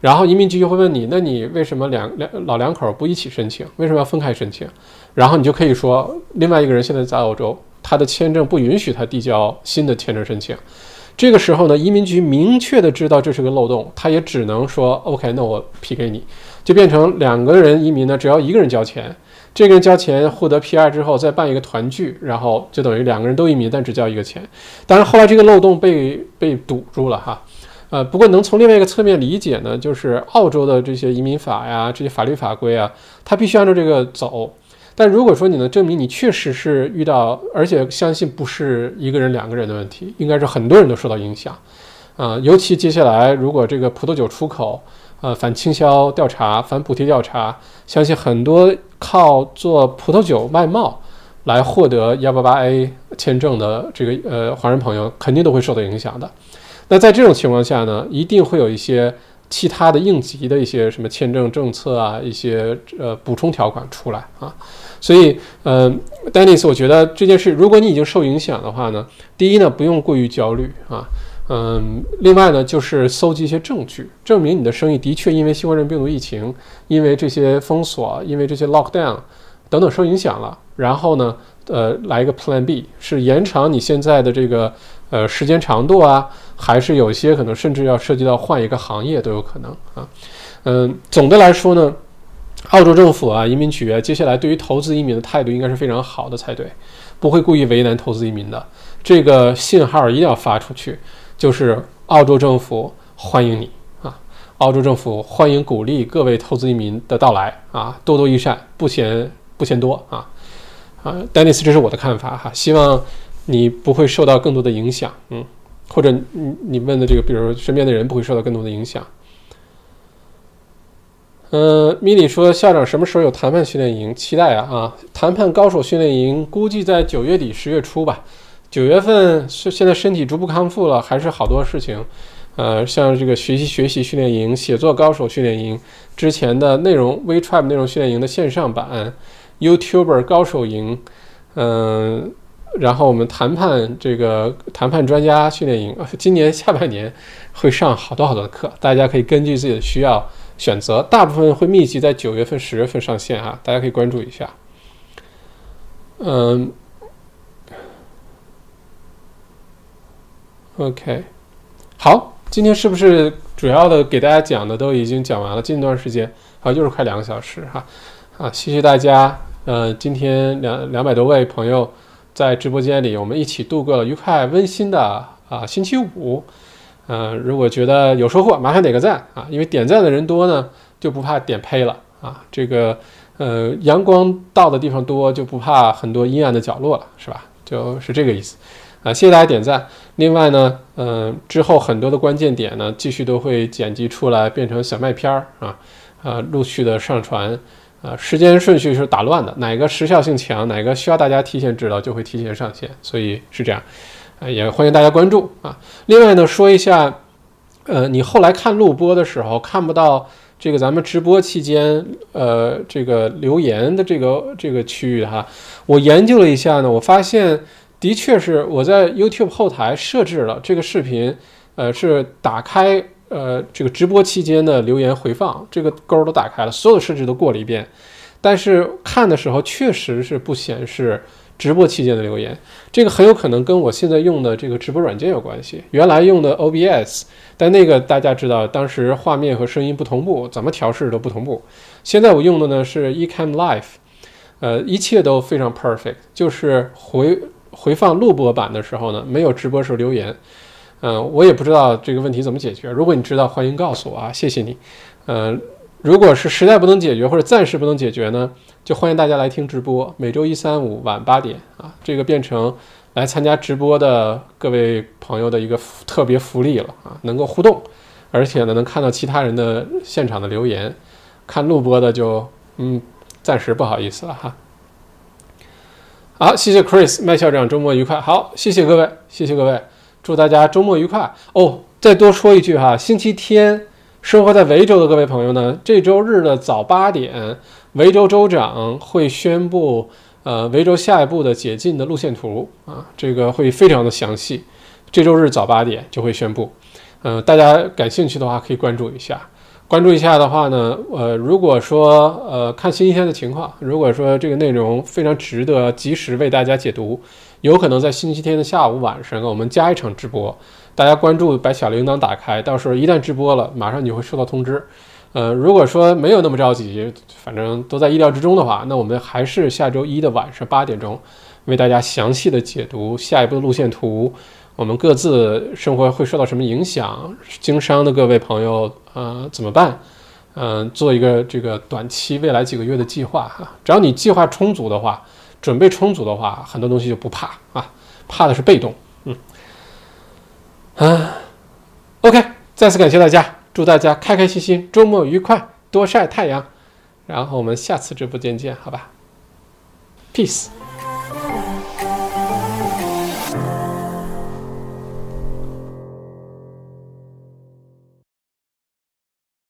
然后移民局就会问你，那你为什么两两老两口不一起申请？为什么要分开申请？然后你就可以说，另外一个人现在在澳洲。他的签证不允许他递交新的签证申请，这个时候呢，移民局明确的知道这是个漏洞，他也只能说 OK，那我批给你，就变成两个人移民呢，只要一个人交钱，这个人交钱获得 PR 之后再办一个团聚，然后就等于两个人都移民，但只交一个钱。当然后来这个漏洞被被堵住了哈，呃，不过能从另外一个侧面理解呢，就是澳洲的这些移民法呀，这些法律法规啊，它必须按照这个走。但如果说你能证明你确实是遇到，而且相信不是一个人两个人的问题，应该是很多人都受到影响，啊，尤其接下来如果这个葡萄酒出口，呃，反倾销调查、反补贴调查，相信很多靠做葡萄酒外贸来获得幺八八 A 签证的这个呃华人朋友，肯定都会受到影响的。那在这种情况下呢，一定会有一些。其他的应急的一些什么签证政策啊，一些呃补充条款出来啊，所以呃，Dennis，我觉得这件事，如果你已经受影响的话呢，第一呢，不用过于焦虑啊，嗯，另外呢，就是搜集一些证据，证明你的生意的确因为新冠病毒疫情，因为这些封锁，因为这些 lockdown 等等受影响了，然后呢，呃，来一个 Plan B，是延长你现在的这个呃时间长度啊。还是有些可能，甚至要涉及到换一个行业都有可能啊。嗯，总的来说呢，澳洲政府啊，移民局啊，接下来对于投资移民的态度应该是非常好的才对，不会故意为难投资移民的。这个信号一定要发出去，就是澳洲政府欢迎你啊，澳洲政府欢迎鼓励各位投资移民的到来啊，多多益善，不嫌不嫌多啊啊，Dennis，这是我的看法哈，希望你不会受到更多的影响，嗯。或者你你问的这个，比如说身边的人不会受到更多的影响。嗯，米里说校长什么时候有谈判训练营？期待啊啊！谈判高手训练营估计在九月底十月初吧。九月份是现在身体逐步康复了，还是好多事情。呃，像这个学习学习训练营、写作高手训练营之前的内容，WeTribe 内容训练营的线上版，YouTuber 高手营，嗯。然后我们谈判这个谈判专家训练营，今年下半年会上好多好多的课，大家可以根据自己的需要选择，大部分会密集在九月份、十月份上线哈，大家可以关注一下。嗯，OK，好，今天是不是主要的给大家讲的都已经讲完了？近段时间好，又是快两个小时哈，啊，谢谢大家，呃，今天两两百多位朋友。在直播间里，我们一起度过了愉快温馨的啊星期五。嗯，如果觉得有收获，麻烦点个赞啊，因为点赞的人多呢，就不怕点呸了啊。这个呃，阳光到的地方多，就不怕很多阴暗的角落了，是吧？就是这个意思啊。谢谢大家点赞。另外呢，嗯，之后很多的关键点呢，继续都会剪辑出来，变成小麦片儿啊啊，陆续的上传。啊，时间顺序是打乱的，哪个时效性强，哪个需要大家提前知道，就会提前上线，所以是这样。啊，也欢迎大家关注啊。另外呢，说一下，呃，你后来看录播的时候看不到这个咱们直播期间，呃，这个留言的这个这个区域哈，我研究了一下呢，我发现的确是我在 YouTube 后台设置了这个视频，呃，是打开呃这个直播期间的留言回放，这个勾都打开了，所有的设置都过了一遍，但是看的时候确实是不显示直播期间的留言，这个很有可能跟我现在用的这个直播软件有关系。原来用的 OBS，但那个大家知道，当时画面和声音不同步，怎么调试都不同步。现在我用的呢是 Ecam Live，呃，一切都非常 perfect，就是回回放录播版的时候呢，没有直播时候留言。嗯，我也不知道这个问题怎么解决。如果你知道，欢迎告诉我啊，谢谢你。嗯，如果是实在不能解决或者暂时不能解决呢，就欢迎大家来听直播，每周一、三、五晚八点啊，这个变成来参加直播的各位朋友的一个特别福利了啊，能够互动，而且呢能看到其他人的现场的留言。看录播的就嗯，暂时不好意思了哈。好，谢谢 Chris 麦校长，周末愉快。好，谢谢各位，谢谢各位。祝大家周末愉快哦！再多说一句哈，星期天生活在维州的各位朋友呢，这周日的早八点，维州州长会宣布呃维州下一步的解禁的路线图啊，这个会非常的详细。这周日早八点就会宣布，嗯，大家感兴趣的话可以关注一下。关注一下的话呢，呃，如果说呃看星期天的情况，如果说这个内容非常值得及时为大家解读。有可能在星期天的下午晚上，我们加一场直播，大家关注，把小铃铛打开，到时候一旦直播了，马上你会收到通知。呃，如果说没有那么着急，反正都在意料之中的话，那我们还是下周一的晚上八点钟，为大家详细的解读下一步的路线图，我们各自生活会受到什么影响，经商的各位朋友，呃，怎么办？嗯，做一个这个短期未来几个月的计划哈，只要你计划充足的话。准备充足的话，很多东西就不怕啊，怕的是被动。嗯，啊，OK，再次感谢大家，祝大家开开心心，周末愉快，多晒太阳，然后我们下次直播间见，好吧？Peace。